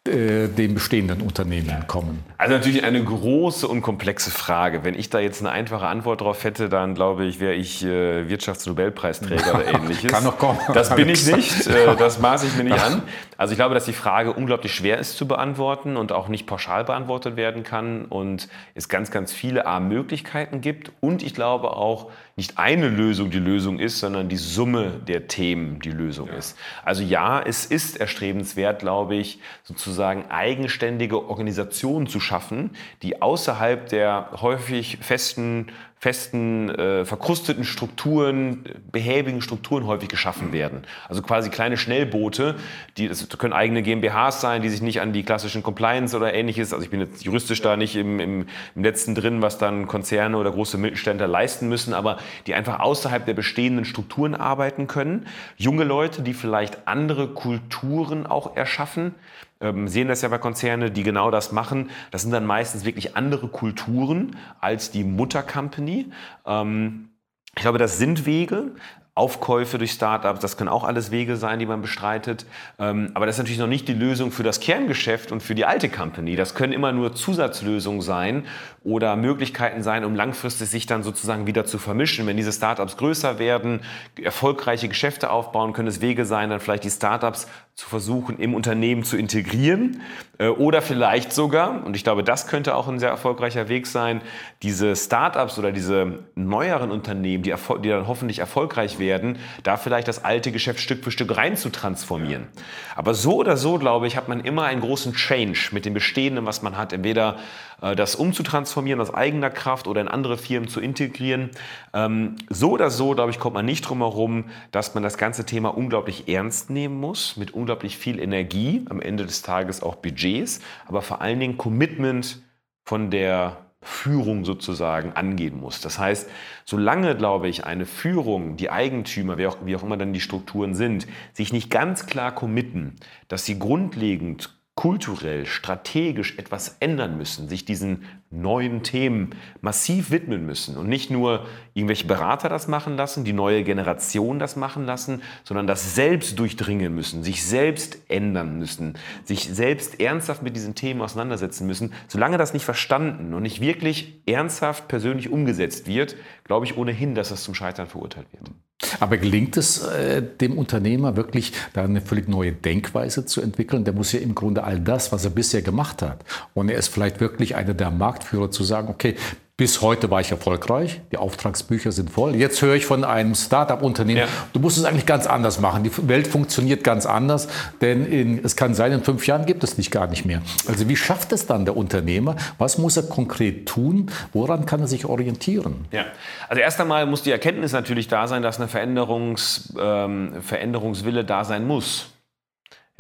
den bestehenden Unternehmen kommen?
Also natürlich eine große und komplexe Frage. Wenn ich da jetzt eine einfache Antwort drauf hätte, dann glaube ich, wäre ich äh, Wirtschaftsnobelpreisträger oder ähnliches.
Kann noch kommen.
Das bin ich nicht. Äh, das maße ich mir nicht an. Also ich glaube, dass die Frage unglaublich schwer ist zu beantworten und auch nicht pauschal beantwortet werden kann und es ganz, ganz viele A Möglichkeiten gibt und ich glaube auch nicht eine Lösung die Lösung ist, sondern die Summe der Themen die Lösung ja. ist. Also ja, es ist erstrebenswert, glaube ich, sozusagen sozusagen eigenständige Organisationen zu schaffen, die außerhalb der häufig festen festen, äh, verkrusteten Strukturen, behäbigen Strukturen häufig geschaffen werden. Also quasi kleine Schnellboote, die das können eigene GmbHs sein, die sich nicht an die klassischen Compliance oder ähnliches, also ich bin jetzt juristisch da nicht im, im, im letzten drin, was dann Konzerne oder große Mittelständler leisten müssen, aber die einfach außerhalb der bestehenden Strukturen arbeiten können. Junge Leute, die vielleicht andere Kulturen auch erschaffen, ähm, sehen das ja bei Konzernen, die genau das machen. Das sind dann meistens wirklich andere Kulturen als die Muttercompany. Ähm, ich glaube, das sind Wege. Aufkäufe durch Startups, das können auch alles Wege sein, die man bestreitet. Ähm, aber das ist natürlich noch nicht die Lösung für das Kerngeschäft und für die alte Company. Das können immer nur Zusatzlösungen sein oder Möglichkeiten sein, um langfristig sich dann sozusagen wieder zu vermischen. Wenn diese Startups größer werden, erfolgreiche Geschäfte aufbauen, können es Wege sein, dann vielleicht die Startups zu versuchen, im Unternehmen zu integrieren äh, oder vielleicht sogar, und ich glaube, das könnte auch ein sehr erfolgreicher Weg sein, diese Startups oder diese neueren Unternehmen, die, die dann hoffentlich erfolgreich werden, da vielleicht das alte Geschäft Stück für Stück rein zu transformieren. Aber so oder so, glaube ich, hat man immer einen großen Change mit dem Bestehenden, was man hat. Entweder das umzutransformieren aus eigener Kraft oder in andere Firmen zu integrieren. Ähm, so oder so, glaube ich, kommt man nicht drum herum, dass man das ganze Thema unglaublich ernst nehmen muss, mit unglaublich viel Energie, am Ende des Tages auch Budgets, aber vor allen Dingen Commitment von der Führung sozusagen angehen muss. Das heißt, solange, glaube ich, eine Führung, die Eigentümer, wie auch, wie auch immer dann die Strukturen sind, sich nicht ganz klar committen, dass sie grundlegend kulturell, strategisch etwas ändern müssen, sich diesen neuen Themen massiv widmen müssen und nicht nur irgendwelche Berater das machen lassen, die neue Generation das machen lassen, sondern das selbst durchdringen müssen, sich selbst ändern müssen, sich selbst ernsthaft mit diesen Themen auseinandersetzen müssen. Solange das nicht verstanden und nicht wirklich ernsthaft persönlich umgesetzt wird, glaube ich ohnehin, dass das zum Scheitern verurteilt wird.
Aber gelingt es äh, dem Unternehmer wirklich, da eine völlig neue Denkweise zu entwickeln? Der muss ja im Grunde all das, was er bisher gemacht hat, und er ist vielleicht wirklich einer der Marktführer, zu sagen, okay, bis heute war ich erfolgreich, die Auftragsbücher sind voll. Jetzt höre ich von einem Start-up-Unternehmen, ja. du musst es eigentlich ganz anders machen. Die Welt funktioniert ganz anders, denn in, es kann sein, in fünf Jahren gibt es dich gar nicht mehr. Also wie schafft es dann der Unternehmer? Was muss er konkret tun? Woran kann er sich orientieren?
Ja, also erst einmal muss die Erkenntnis natürlich da sein, dass eine Veränderungs, ähm, Veränderungswille da sein muss.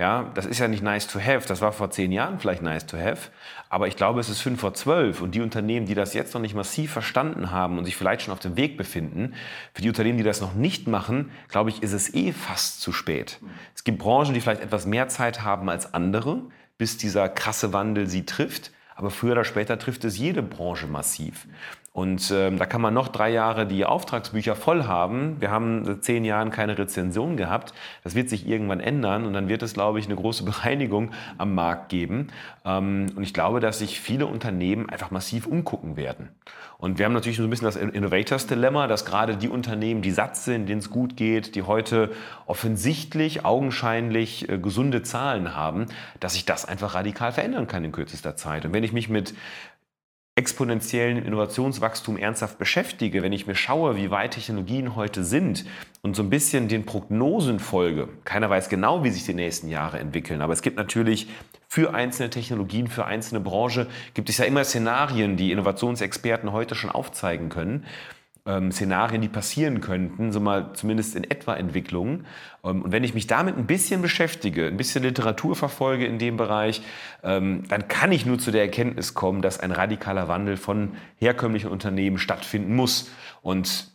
Ja, das ist ja nicht nice to have. Das war vor zehn Jahren vielleicht nice to have. Aber ich glaube, es ist fünf vor zwölf. Und die Unternehmen, die das jetzt noch nicht massiv verstanden haben und sich vielleicht schon auf dem Weg befinden, für die Unternehmen, die das noch nicht machen, glaube ich, ist es eh fast zu spät. Es gibt Branchen, die vielleicht etwas mehr Zeit haben als andere, bis dieser krasse Wandel sie trifft. Aber früher oder später trifft es jede Branche massiv. Und ähm, da kann man noch drei Jahre die Auftragsbücher voll haben. Wir haben zehn Jahren keine Rezension gehabt. Das wird sich irgendwann ändern und dann wird es, glaube ich, eine große Bereinigung am Markt geben. Ähm, und ich glaube, dass sich viele Unternehmen einfach massiv umgucken werden. Und wir haben natürlich so ein bisschen das Innovators Dilemma, dass gerade die Unternehmen, die satt sind, denen es gut geht, die heute offensichtlich, augenscheinlich äh, gesunde Zahlen haben, dass sich das einfach radikal verändern kann in kürzester Zeit. Und wenn ich mich mit exponentiellen Innovationswachstum ernsthaft beschäftige, wenn ich mir schaue, wie weit Technologien heute sind und so ein bisschen den Prognosen folge, keiner weiß genau, wie sich die nächsten Jahre entwickeln, aber es gibt natürlich für einzelne Technologien, für einzelne Branche, gibt es ja immer Szenarien, die Innovationsexperten heute schon aufzeigen können ähm, Szenarien, die passieren könnten, so mal zumindest in etwa Entwicklungen. Ähm, und wenn ich mich damit ein bisschen beschäftige, ein bisschen Literatur verfolge in dem Bereich, ähm, dann kann ich nur zu der Erkenntnis kommen, dass ein radikaler Wandel von herkömmlichen Unternehmen stattfinden muss. Und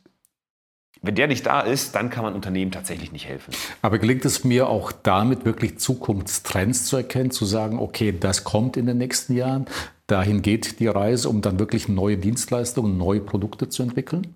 wenn der nicht da ist, dann kann man Unternehmen tatsächlich nicht helfen.
Aber gelingt es mir auch damit wirklich Zukunftstrends zu erkennen, zu sagen, okay, das kommt in den nächsten Jahren, dahin geht die Reise, um dann wirklich neue Dienstleistungen, neue Produkte zu entwickeln?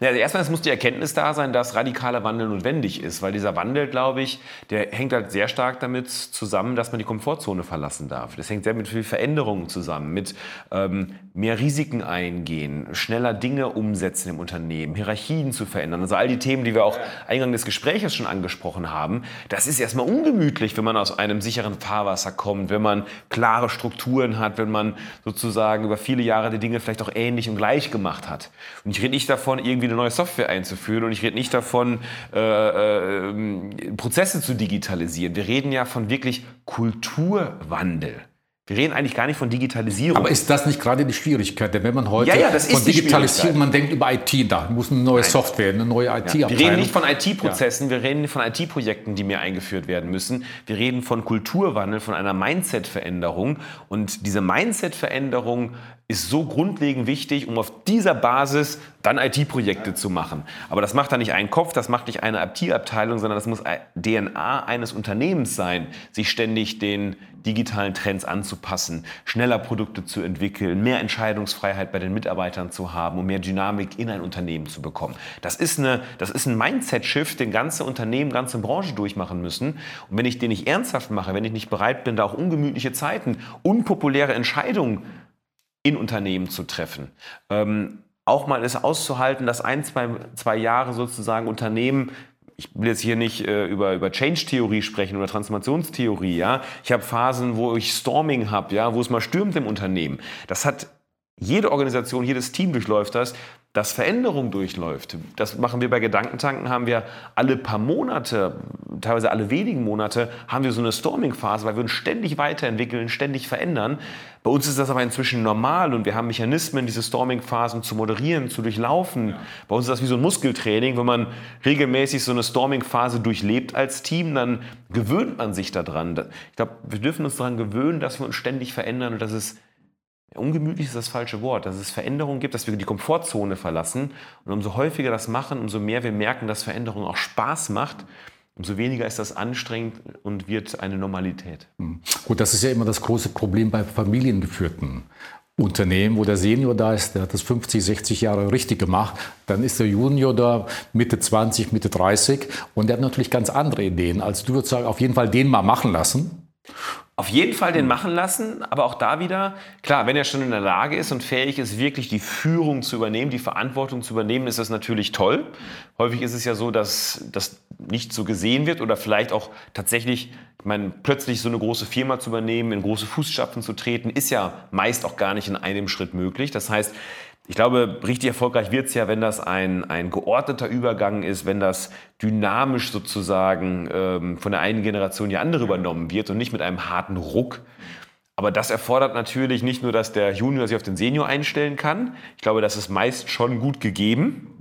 Ja, also erstmal muss die Erkenntnis da sein, dass radikaler Wandel notwendig ist, weil dieser Wandel, glaube ich, der hängt halt sehr stark damit zusammen, dass man die Komfortzone verlassen darf. Das hängt sehr mit viel Veränderungen zusammen, mit ähm, mehr Risiken eingehen, schneller Dinge umsetzen im Unternehmen, Hierarchien zu verändern. Also all die Themen, die wir auch eingang des Gesprächs schon angesprochen haben, das ist erstmal ungemütlich, wenn man aus einem sicheren Fahrwasser kommt, wenn man klare Strukturen hat, wenn man sozusagen über viele Jahre die Dinge vielleicht auch ähnlich und gleich gemacht hat. Und ich rede nicht davon, davon, irgendwie eine neue Software einzuführen und ich rede nicht davon, äh, äh, Prozesse zu digitalisieren. Wir reden ja von wirklich Kulturwandel. Wir reden eigentlich gar nicht von Digitalisierung.
Aber ist das nicht gerade die Schwierigkeit? Denn wenn man heute ja, ja, von Digitalisierung, man denkt über IT, da muss eine neue Nein. Software, eine neue IT-Abteilung.
Ja, wir reden nicht von IT-Prozessen, wir reden von IT-Projekten, die mehr eingeführt werden müssen. Wir reden von Kulturwandel, von einer Mindset-Veränderung. Und diese Mindset-Veränderung ist so grundlegend wichtig, um auf dieser Basis dann IT-Projekte zu machen. Aber das macht dann nicht ein Kopf, das macht nicht eine IT-Abteilung, sondern das muss DNA eines Unternehmens sein, sich ständig den digitalen Trends anzupassen, schneller Produkte zu entwickeln, mehr Entscheidungsfreiheit bei den Mitarbeitern zu haben, um mehr Dynamik in ein Unternehmen zu bekommen. Das ist, eine, das ist ein Mindset-Shift, den ganze Unternehmen, ganze Branche durchmachen müssen. Und wenn ich den nicht ernsthaft mache, wenn ich nicht bereit bin, da auch ungemütliche Zeiten, unpopuläre Entscheidungen in Unternehmen zu treffen. Ähm, auch mal es auszuhalten, dass ein, zwei, zwei Jahre sozusagen Unternehmen ich will jetzt hier nicht äh, über, über Change-Theorie sprechen oder Transformationstheorie, ja. Ich habe Phasen, wo ich Storming habe, ja, wo es mal stürmt im Unternehmen. Das hat jede Organisation, jedes Team durchläuft das dass Veränderung durchläuft. Das machen wir bei Gedankentanken, haben wir alle paar Monate, teilweise alle wenigen Monate, haben wir so eine Storming-Phase, weil wir uns ständig weiterentwickeln, ständig verändern. Bei uns ist das aber inzwischen normal und wir haben Mechanismen, diese Storming-Phasen zu moderieren, zu durchlaufen. Bei uns ist das wie so ein Muskeltraining. Wenn man regelmäßig so eine Storming-Phase durchlebt als Team, dann gewöhnt man sich daran. Ich glaube, wir dürfen uns daran gewöhnen, dass wir uns ständig verändern und dass es ungemütlich ist das falsche Wort, dass es Veränderungen gibt, dass wir die Komfortzone verlassen. Und umso häufiger das machen, umso mehr wir merken, dass Veränderung auch Spaß macht, umso weniger ist das anstrengend und wird eine Normalität.
Hm. Gut, das ist ja immer das große Problem bei familiengeführten Unternehmen, wo der Senior da ist, der hat das 50, 60 Jahre richtig gemacht, dann ist der Junior da Mitte 20, Mitte 30 und der hat natürlich ganz andere Ideen. Also du würdest sagen, auf jeden Fall den mal machen lassen
auf jeden Fall den machen lassen, aber auch da wieder, klar, wenn er schon in der Lage ist und fähig ist, wirklich die Führung zu übernehmen, die Verantwortung zu übernehmen, ist das natürlich toll. Häufig ist es ja so, dass das nicht so gesehen wird oder vielleicht auch tatsächlich, ich meine, plötzlich so eine große Firma zu übernehmen, in große Fußstapfen zu treten, ist ja meist auch gar nicht in einem Schritt möglich. Das heißt, ich glaube, richtig erfolgreich wird es ja, wenn das ein, ein geordneter Übergang ist, wenn das dynamisch sozusagen ähm, von der einen Generation die andere übernommen wird und nicht mit einem harten Ruck. Aber das erfordert natürlich nicht nur, dass der Junior sich auf den Senior einstellen kann. Ich glaube, das ist meist schon gut gegeben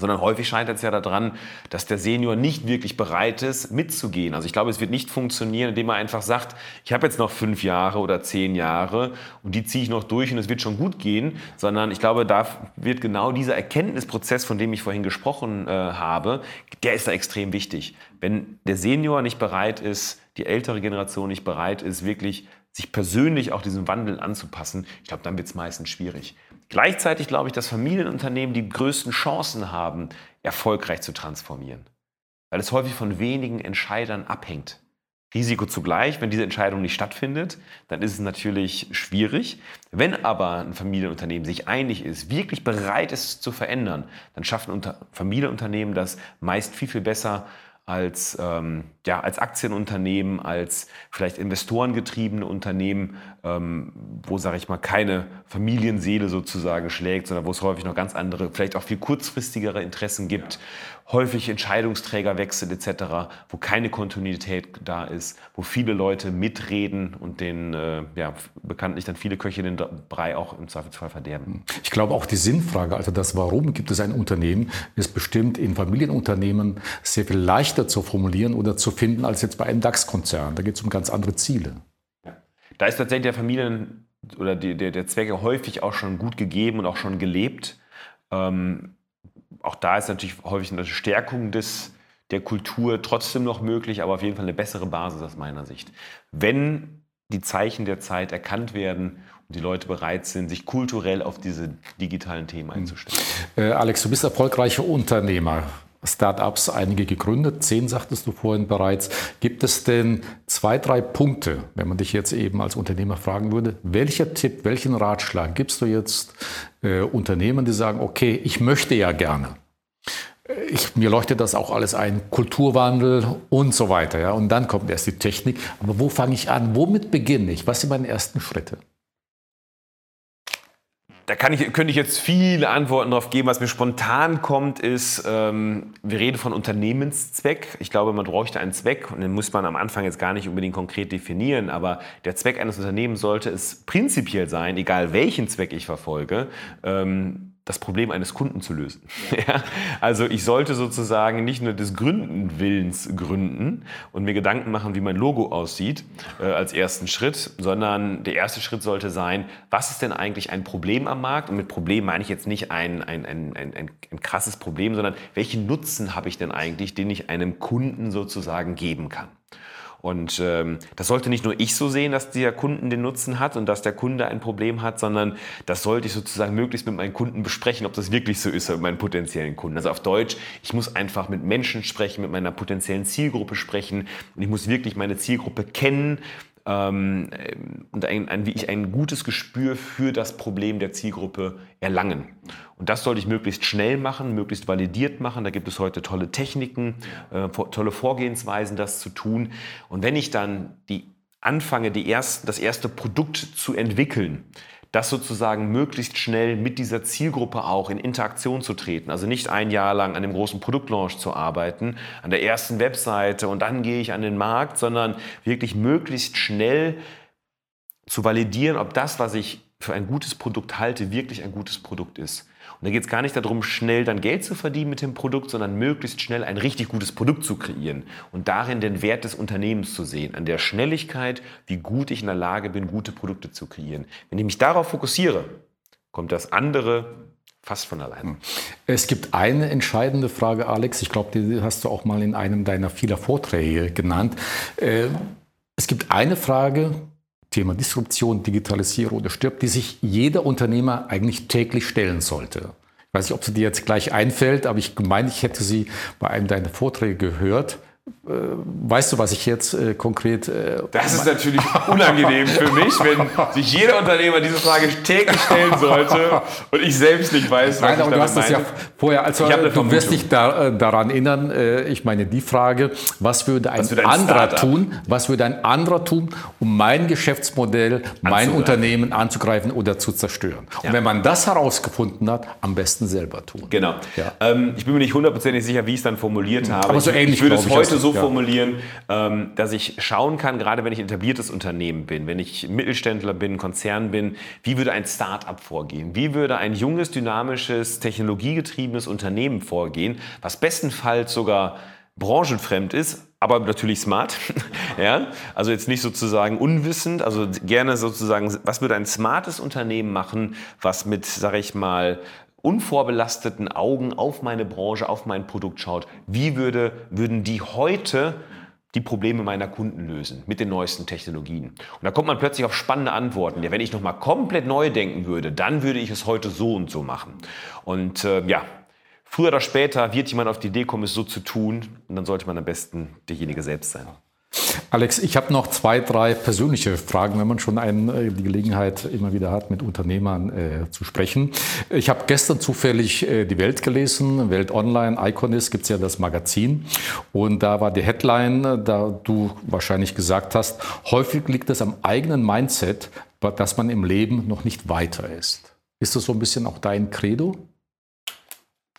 sondern häufig scheitert es ja daran, dass der Senior nicht wirklich bereit ist, mitzugehen. Also ich glaube, es wird nicht funktionieren, indem er einfach sagt, ich habe jetzt noch fünf Jahre oder zehn Jahre und die ziehe ich noch durch und es wird schon gut gehen, sondern ich glaube, da wird genau dieser Erkenntnisprozess, von dem ich vorhin gesprochen äh, habe, der ist da extrem wichtig. Wenn der Senior nicht bereit ist, die ältere Generation nicht bereit ist, wirklich sich persönlich auch diesem Wandel anzupassen, ich glaube, dann wird es meistens schwierig. Gleichzeitig glaube ich, dass Familienunternehmen die größten Chancen haben, erfolgreich zu transformieren, weil es häufig von wenigen Entscheidern abhängt. Risiko zugleich, wenn diese Entscheidung nicht stattfindet, dann ist es natürlich schwierig. Wenn aber ein Familienunternehmen sich einig ist, wirklich bereit ist zu verändern, dann schaffen Familienunternehmen das meist viel, viel besser als, ähm, ja, als Aktienunternehmen, als vielleicht investorengetriebene Unternehmen, ähm, wo, sage ich mal, keine Familienseele sozusagen schlägt, sondern wo es häufig noch ganz andere, vielleicht auch viel kurzfristigere Interessen gibt häufig Entscheidungsträger wechselt etc., wo keine Kontinuität da ist, wo viele Leute mitreden und den äh, ja, bekanntlich dann viele Köche den Brei auch im Zweifelsfall verderben.
Ich glaube auch die Sinnfrage, also das Warum gibt es ein Unternehmen, ist bestimmt in Familienunternehmen sehr viel leichter zu formulieren oder zu finden als jetzt bei einem DAX-Konzern. Da geht es um ganz andere Ziele.
Da ist tatsächlich der Familien- oder die, der, der Zwecke häufig auch schon gut gegeben und auch schon gelebt. Ähm, auch da ist natürlich häufig eine Stärkung des, der Kultur trotzdem noch möglich, aber auf jeden Fall eine bessere Basis aus meiner Sicht. Wenn die Zeichen der Zeit erkannt werden und die Leute bereit sind, sich kulturell auf diese digitalen Themen einzustellen.
Äh, Alex, du bist erfolgreicher Unternehmer. Startups einige gegründet, zehn sagtest du vorhin bereits. Gibt es denn zwei, drei Punkte, wenn man dich jetzt eben als Unternehmer fragen würde, welcher Tipp, welchen Ratschlag gibst du jetzt äh, Unternehmern, die sagen, okay, ich möchte ja gerne. Ich, mir leuchtet das auch alles ein, Kulturwandel und so weiter. Ja? Und dann kommt erst die Technik. Aber wo fange ich an? Womit beginne ich? Was sind meine ersten Schritte?
Da kann ich, könnte ich jetzt viele Antworten darauf geben. Was mir spontan kommt, ist, ähm, wir reden von Unternehmenszweck. Ich glaube, man bräuchte einen Zweck und den muss man am Anfang jetzt gar nicht unbedingt konkret definieren, aber der Zweck eines Unternehmens sollte es prinzipiell sein, egal welchen Zweck ich verfolge, ähm, das Problem eines Kunden zu lösen. Ja. Also ich sollte sozusagen nicht nur des Gründenwillens gründen und mir Gedanken machen, wie mein Logo aussieht äh, als ersten Schritt, sondern der erste Schritt sollte sein, was ist denn eigentlich ein Problem am Markt? Und mit Problem meine ich jetzt nicht ein, ein, ein, ein, ein, ein krasses Problem, sondern welchen Nutzen habe ich denn eigentlich, den ich einem Kunden sozusagen geben kann? Und ähm, das sollte nicht nur ich so sehen, dass der Kunden den Nutzen hat und dass der Kunde ein Problem hat, sondern das sollte ich sozusagen möglichst mit meinen Kunden besprechen, ob das wirklich so ist, mit meinen potenziellen Kunden. Also auf Deutsch, ich muss einfach mit Menschen sprechen, mit meiner potenziellen Zielgruppe sprechen und ich muss wirklich meine Zielgruppe kennen ähm, und ein, ein, wie ich ein gutes Gespür für das Problem der Zielgruppe erlangen. Und das sollte ich möglichst schnell machen, möglichst validiert machen. Da gibt es heute tolle Techniken, äh, tolle Vorgehensweisen, das zu tun. Und wenn ich dann die anfange, die ersten, das erste Produkt zu entwickeln, das sozusagen möglichst schnell mit dieser Zielgruppe auch in Interaktion zu treten. Also nicht ein Jahr lang an dem großen Produktlaunch zu arbeiten, an der ersten Webseite und dann gehe ich an den Markt, sondern wirklich möglichst schnell zu validieren, ob das, was ich für ein gutes Produkt halte, wirklich ein gutes Produkt ist. Und da geht es gar nicht darum, schnell dann Geld zu verdienen mit dem Produkt, sondern möglichst schnell ein richtig gutes Produkt zu kreieren und darin den Wert des Unternehmens zu sehen, an der Schnelligkeit, wie gut ich in der Lage bin, gute Produkte zu kreieren. Wenn ich mich darauf fokussiere, kommt das andere fast von allein. Hm.
Es gibt eine entscheidende Frage, Alex. Ich glaube, die hast du auch mal in einem deiner vieler Vorträge genannt. Äh, es gibt eine Frage, Thema Disruption, Digitalisierung oder stirbt, die sich jeder Unternehmer eigentlich täglich stellen sollte. Ich weiß nicht, ob sie dir jetzt gleich einfällt, aber ich meine, ich hätte sie bei einem deiner Vorträge gehört. Äh, weißt du, was ich jetzt äh, konkret. Äh,
das ist natürlich unangenehm für mich, wenn sich jeder Unternehmer diese Frage täglich stellen sollte und ich selbst nicht weiß,
was Nein, ich aber du hast das ja vorher. Also, du wirst dich da, äh, daran erinnern. Äh, ich meine, die Frage, was würde ein, was würde ein anderer tun? Was würde ein anderer tun, um mein Geschäftsmodell, mein Unternehmen anzugreifen oder zu zerstören? Ja. Und wenn man das herausgefunden hat, am besten selber tun.
Genau. Ja. Ähm, ich bin mir nicht hundertprozentig sicher, wie ich es dann formuliert habe.
Aber so ähnlich
ich würde es heute so ja. formulieren, ähm, dass ich schauen kann, gerade wenn ich ein etabliertes Unternehmen bin, wenn ich Mittelständler bin, Konzern bin, wie würde ein Start-up vorgehen? Wie würde ein junges, dynamisches, technologiegetriebenes Unternehmen vorgehen, was bestenfalls sogar branchenfremd ist, aber natürlich smart. ja? Also jetzt nicht sozusagen unwissend, also gerne sozusagen, was würde ein smartes Unternehmen machen, was mit, sage ich mal, unvorbelasteten Augen auf meine Branche, auf mein Produkt schaut, wie würde, würden die heute die Probleme meiner Kunden lösen mit den neuesten Technologien. Und da kommt man plötzlich auf spannende Antworten. Ja, wenn ich nochmal komplett neu denken würde, dann würde ich es heute so und so machen. Und äh, ja, früher oder später wird jemand auf die Idee kommen, es so zu tun. Und dann sollte man am besten derjenige selbst sein.
Alex, ich habe noch zwei, drei persönliche Fragen, wenn man schon ein, äh, die Gelegenheit immer wieder hat, mit Unternehmern äh, zu sprechen. Ich habe gestern zufällig äh, die Welt gelesen, Welt Online, Iconist, gibt es ja das Magazin. Und da war die Headline, da du wahrscheinlich gesagt hast, häufig liegt es am eigenen Mindset, dass man im Leben noch nicht weiter ist. Ist das so ein bisschen auch dein Credo?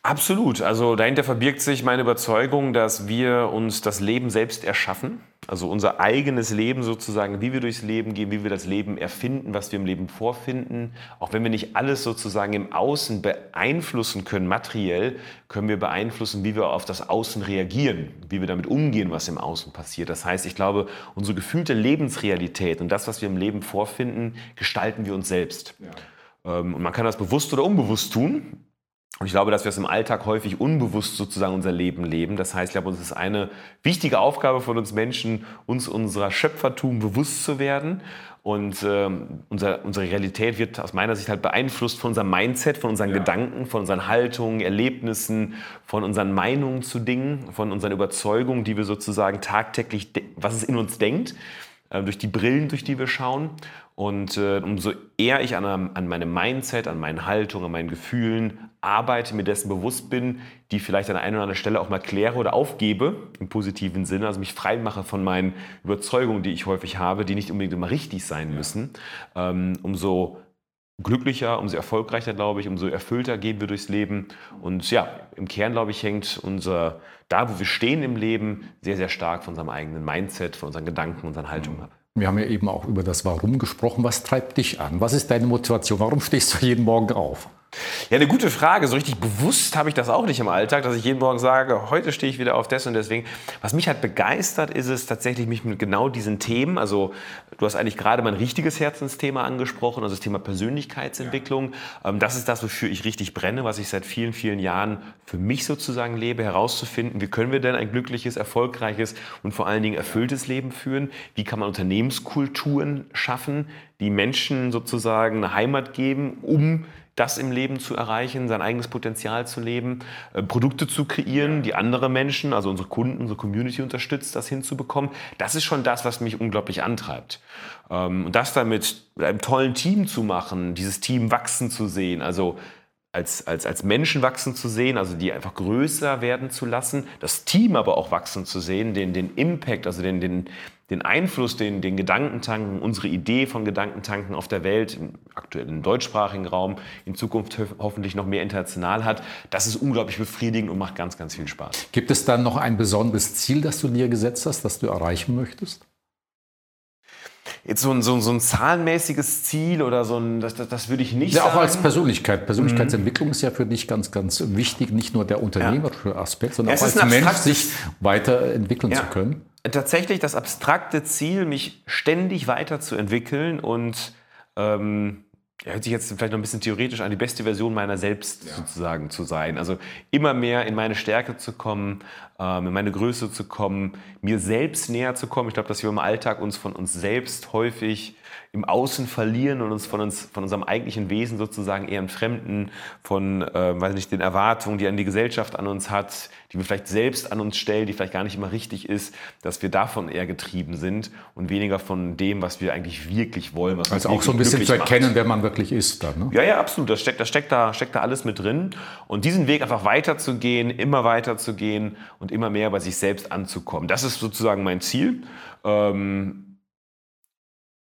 Absolut. Also dahinter verbirgt sich meine Überzeugung, dass wir uns das Leben selbst erschaffen. Also unser eigenes Leben sozusagen, wie wir durchs Leben gehen, wie wir das Leben erfinden, was wir im Leben vorfinden. Auch wenn wir nicht alles sozusagen im Außen beeinflussen können, materiell, können wir beeinflussen, wie wir auf das Außen reagieren, wie wir damit umgehen, was im Außen passiert. Das heißt, ich glaube, unsere gefühlte Lebensrealität und das, was wir im Leben vorfinden, gestalten wir uns selbst. Ja. Ähm, und man kann das bewusst oder unbewusst tun. Und ich glaube, dass wir es im Alltag häufig unbewusst sozusagen unser Leben leben. Das heißt, ich glaube, uns ist eine wichtige Aufgabe von uns Menschen, uns unserer Schöpfertum bewusst zu werden. Und äh, unser, unsere Realität wird aus meiner Sicht halt beeinflusst von unserem Mindset, von unseren ja. Gedanken, von unseren Haltungen, Erlebnissen, von unseren Meinungen zu Dingen, von unseren Überzeugungen, die wir sozusagen tagtäglich, was es in uns denkt, durch die Brillen, durch die wir schauen. Und äh, umso eher ich an, an meinem Mindset, an meinen Haltungen, an meinen Gefühlen arbeite, mir dessen bewusst bin, die vielleicht an einer oder anderen Stelle auch mal kläre oder aufgebe, im positiven Sinne, also mich frei mache von meinen Überzeugungen, die ich häufig habe, die nicht unbedingt immer richtig sein müssen, ähm, umso glücklicher, umso erfolgreicher, glaube ich, umso erfüllter gehen wir durchs Leben. Und ja, im Kern, glaube ich, hängt unser, da wo wir stehen im Leben, sehr, sehr stark von unserem eigenen Mindset, von unseren Gedanken, unseren Haltungen ab.
Wir haben ja eben auch über das Warum gesprochen. Was treibt dich an? Was ist deine Motivation? Warum stehst du jeden Morgen auf?
Ja, eine gute Frage. So richtig bewusst habe ich das auch nicht im Alltag, dass ich jeden Morgen sage, heute stehe ich wieder auf das und deswegen. Was mich halt begeistert, ist es tatsächlich, mich mit genau diesen Themen, also du hast eigentlich gerade mein richtiges Herzensthema angesprochen, also das Thema Persönlichkeitsentwicklung. Ja. Das ist das, wofür ich richtig brenne, was ich seit vielen, vielen Jahren für mich sozusagen lebe, herauszufinden, wie können wir denn ein glückliches, erfolgreiches und vor allen Dingen erfülltes Leben führen? Wie kann man Unternehmenskulturen schaffen, die Menschen sozusagen eine Heimat geben, um das im Leben zu erreichen, sein eigenes Potenzial zu leben, äh, Produkte zu kreieren, die andere Menschen, also unsere Kunden, unsere Community unterstützt, das hinzubekommen. Das ist schon das, was mich unglaublich antreibt. Ähm, und das dann mit einem tollen Team zu machen, dieses Team wachsen zu sehen, also als, als, als Menschen wachsen zu sehen, also die einfach größer werden zu lassen, das Team aber auch wachsen zu sehen, den, den Impact, also den, den, den Einfluss, den, den Gedankentanken, unsere Idee von Gedankentanken auf der Welt, im aktuellen deutschsprachigen Raum, in Zukunft hoffentlich noch mehr international hat, das ist unglaublich befriedigend und macht ganz, ganz viel Spaß.
Gibt es dann noch ein besonderes Ziel, das du dir gesetzt hast, das du erreichen möchtest?
jetzt so ein, so, so ein zahlenmäßiges Ziel oder so ein, das, das, das würde ich nicht
ja,
sagen.
Auch als Persönlichkeit. Persönlichkeitsentwicklung mhm. ist ja für dich ganz, ganz wichtig, nicht nur der unternehmerische ja. Aspekt, sondern auch als Mensch sich weiterentwickeln ja. zu können.
Tatsächlich das abstrakte Ziel, mich ständig weiterzuentwickeln und ähm, hört sich jetzt vielleicht noch ein bisschen theoretisch an, die beste Version meiner selbst ja. sozusagen zu sein. Also immer mehr in meine Stärke zu kommen, ähm, in meine Größe zu kommen, mir selbst näher zu kommen. Ich glaube, dass wir im Alltag uns von uns selbst häufig im Außen verlieren und uns von, uns, von unserem eigentlichen Wesen sozusagen eher entfremden, von äh, weiß nicht, den Erwartungen, die an die Gesellschaft an uns hat, die wir vielleicht selbst an uns stellen, die vielleicht gar nicht immer richtig ist, dass wir davon eher getrieben sind und weniger von dem, was wir eigentlich wirklich wollen. Was
also auch so ein bisschen zu erkennen, macht. wer man wirklich ist. Dann, ne?
Ja, ja, absolut. Das steckt, das steckt, da, steckt da alles mit drin. Und diesen Weg einfach weiterzugehen, immer weiterzugehen und immer mehr bei sich selbst anzukommen. Das ist sozusagen mein Ziel. Ähm,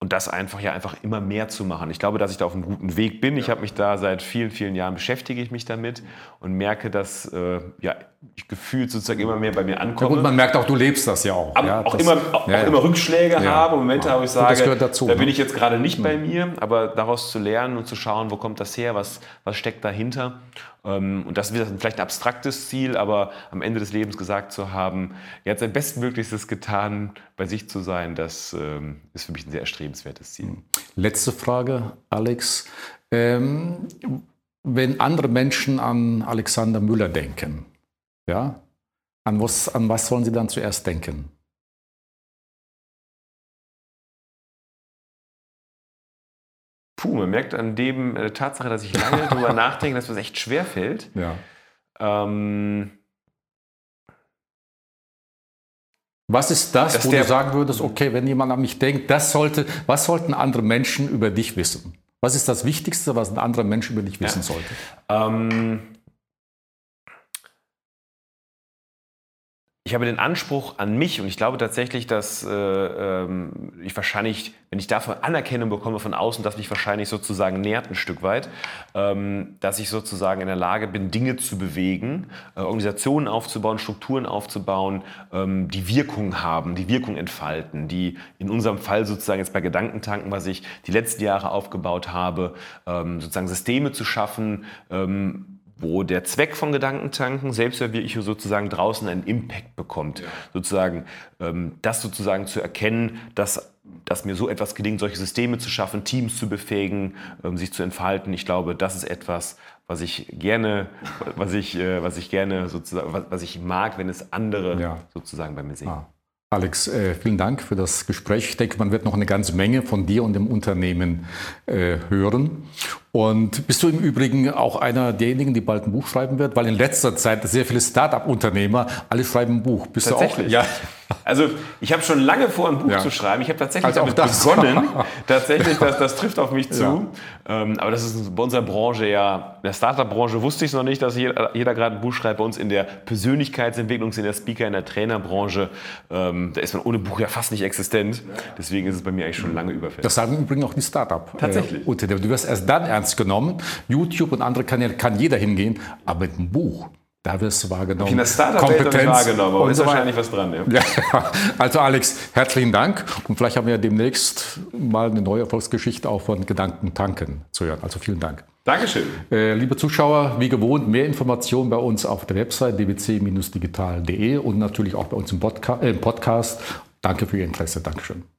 und das einfach ja einfach immer mehr zu machen. Ich glaube, dass ich da auf einem guten Weg bin. Ich habe mich da seit vielen, vielen Jahren beschäftige ich mich damit und merke, dass äh, ja, ich gefühlt sozusagen immer mehr bei mir ankomme. Ja,
gut, man merkt auch, du lebst das ja auch.
Aber
ja,
auch, das, immer, auch, ja, immer Rückschläge habe, Momente, wo ich sage, dazu, da bin ne? ich jetzt gerade nicht bei mhm. mir, aber daraus zu lernen und zu schauen, wo kommt das her, was, was steckt dahinter. Ähm, und das wird vielleicht ein abstraktes Ziel, aber am Ende des Lebens gesagt zu haben, er hat sein Bestmöglichstes getan, bei sich zu sein, das ähm, ist für mich ein sehr erstrebenswertes Ziel. Mhm.
Letzte Frage, Alex. Ähm, wenn andere Menschen an Alexander Müller denken, ja, an was, an was sollen sie dann zuerst denken?
Puh, man merkt an dem äh, Tatsache, dass ich lange darüber nachdenke, dass es echt schwer fällt.
Ja. Ähm, was ist das, wo du sagen würdest, okay, wenn jemand an mich denkt, das sollte, was sollten andere Menschen über dich wissen? Was ist das Wichtigste, was ein anderer Mensch über dich wissen ja. sollte? Ähm,
ich habe den Anspruch an mich und ich glaube tatsächlich, dass äh, ähm, ich wahrscheinlich, wenn ich dafür Anerkennung bekomme von außen, dass mich wahrscheinlich sozusagen nährt ein Stück weit, ähm, dass ich sozusagen in der Lage bin, Dinge zu bewegen, äh, Organisationen aufzubauen, Strukturen aufzubauen, ähm, die Wirkung haben, die Wirkung entfalten, die in unserem Fall sozusagen jetzt bei Gedankentanken, was ich die letzten Jahre aufgebaut habe, ähm, sozusagen Systeme zu schaffen, ähm, wo der Zweck von Gedankentanken, Selbstverwirklichung sozusagen draußen einen Impact bekommt. Ja. Sozusagen ähm, das sozusagen zu erkennen, dass, dass mir so etwas gelingt, solche Systeme zu schaffen, Teams zu befähigen, ähm, sich zu entfalten. Ich glaube, das ist etwas, was ich gerne, was ich, äh, was ich gerne sozusagen, was, was ich mag, wenn es andere ja. sozusagen bei mir sehen. Ah.
Alex, äh, vielen Dank für das Gespräch. Ich denke, man wird noch eine ganze Menge von dir und dem Unternehmen äh, hören. Und bist du im Übrigen auch einer derjenigen, die bald ein Buch schreiben wird? Weil in letzter Zeit sehr viele Start-up-Unternehmer, alle schreiben ein Buch.
Bist Tatsächlich? du auch? Ja. Also ich habe schon lange vor, ein Buch ja. zu schreiben. Ich habe tatsächlich also damit begonnen. tatsächlich, das, das, trifft auf mich zu. Ja. Ähm, aber das ist bei unserer Branche ja, in der Startup-Branche wusste ich es noch nicht, dass jeder, jeder gerade ein Buch schreibt. Bei uns in der Persönlichkeitsentwicklung, in der Speaker, in der Trainerbranche, ähm, da ist man ohne Buch ja fast nicht existent. Deswegen ist es bei mir eigentlich schon lange überfällig.
Das sagen übrigens auch die Startup.
Äh, tatsächlich.
Äh, du wirst erst dann ernst genommen. YouTube und andere Kanäle kann jeder hingehen, aber mit einem Buch da wirst du wahrgenommen.
In der Startup-Welt wahrgenommen, aber ist wahrscheinlich was dran.
Ja. ja. also Alex, herzlichen Dank und vielleicht haben wir demnächst mal eine neue Erfolgsgeschichte auch von Gedanken tanken zu hören. Also vielen Dank.
Dankeschön.
Äh, liebe Zuschauer, wie gewohnt, mehr Informationen bei uns auf der Website dbc-digital.de und natürlich auch bei uns im, äh, im Podcast. Danke für Ihr Interesse. Dankeschön.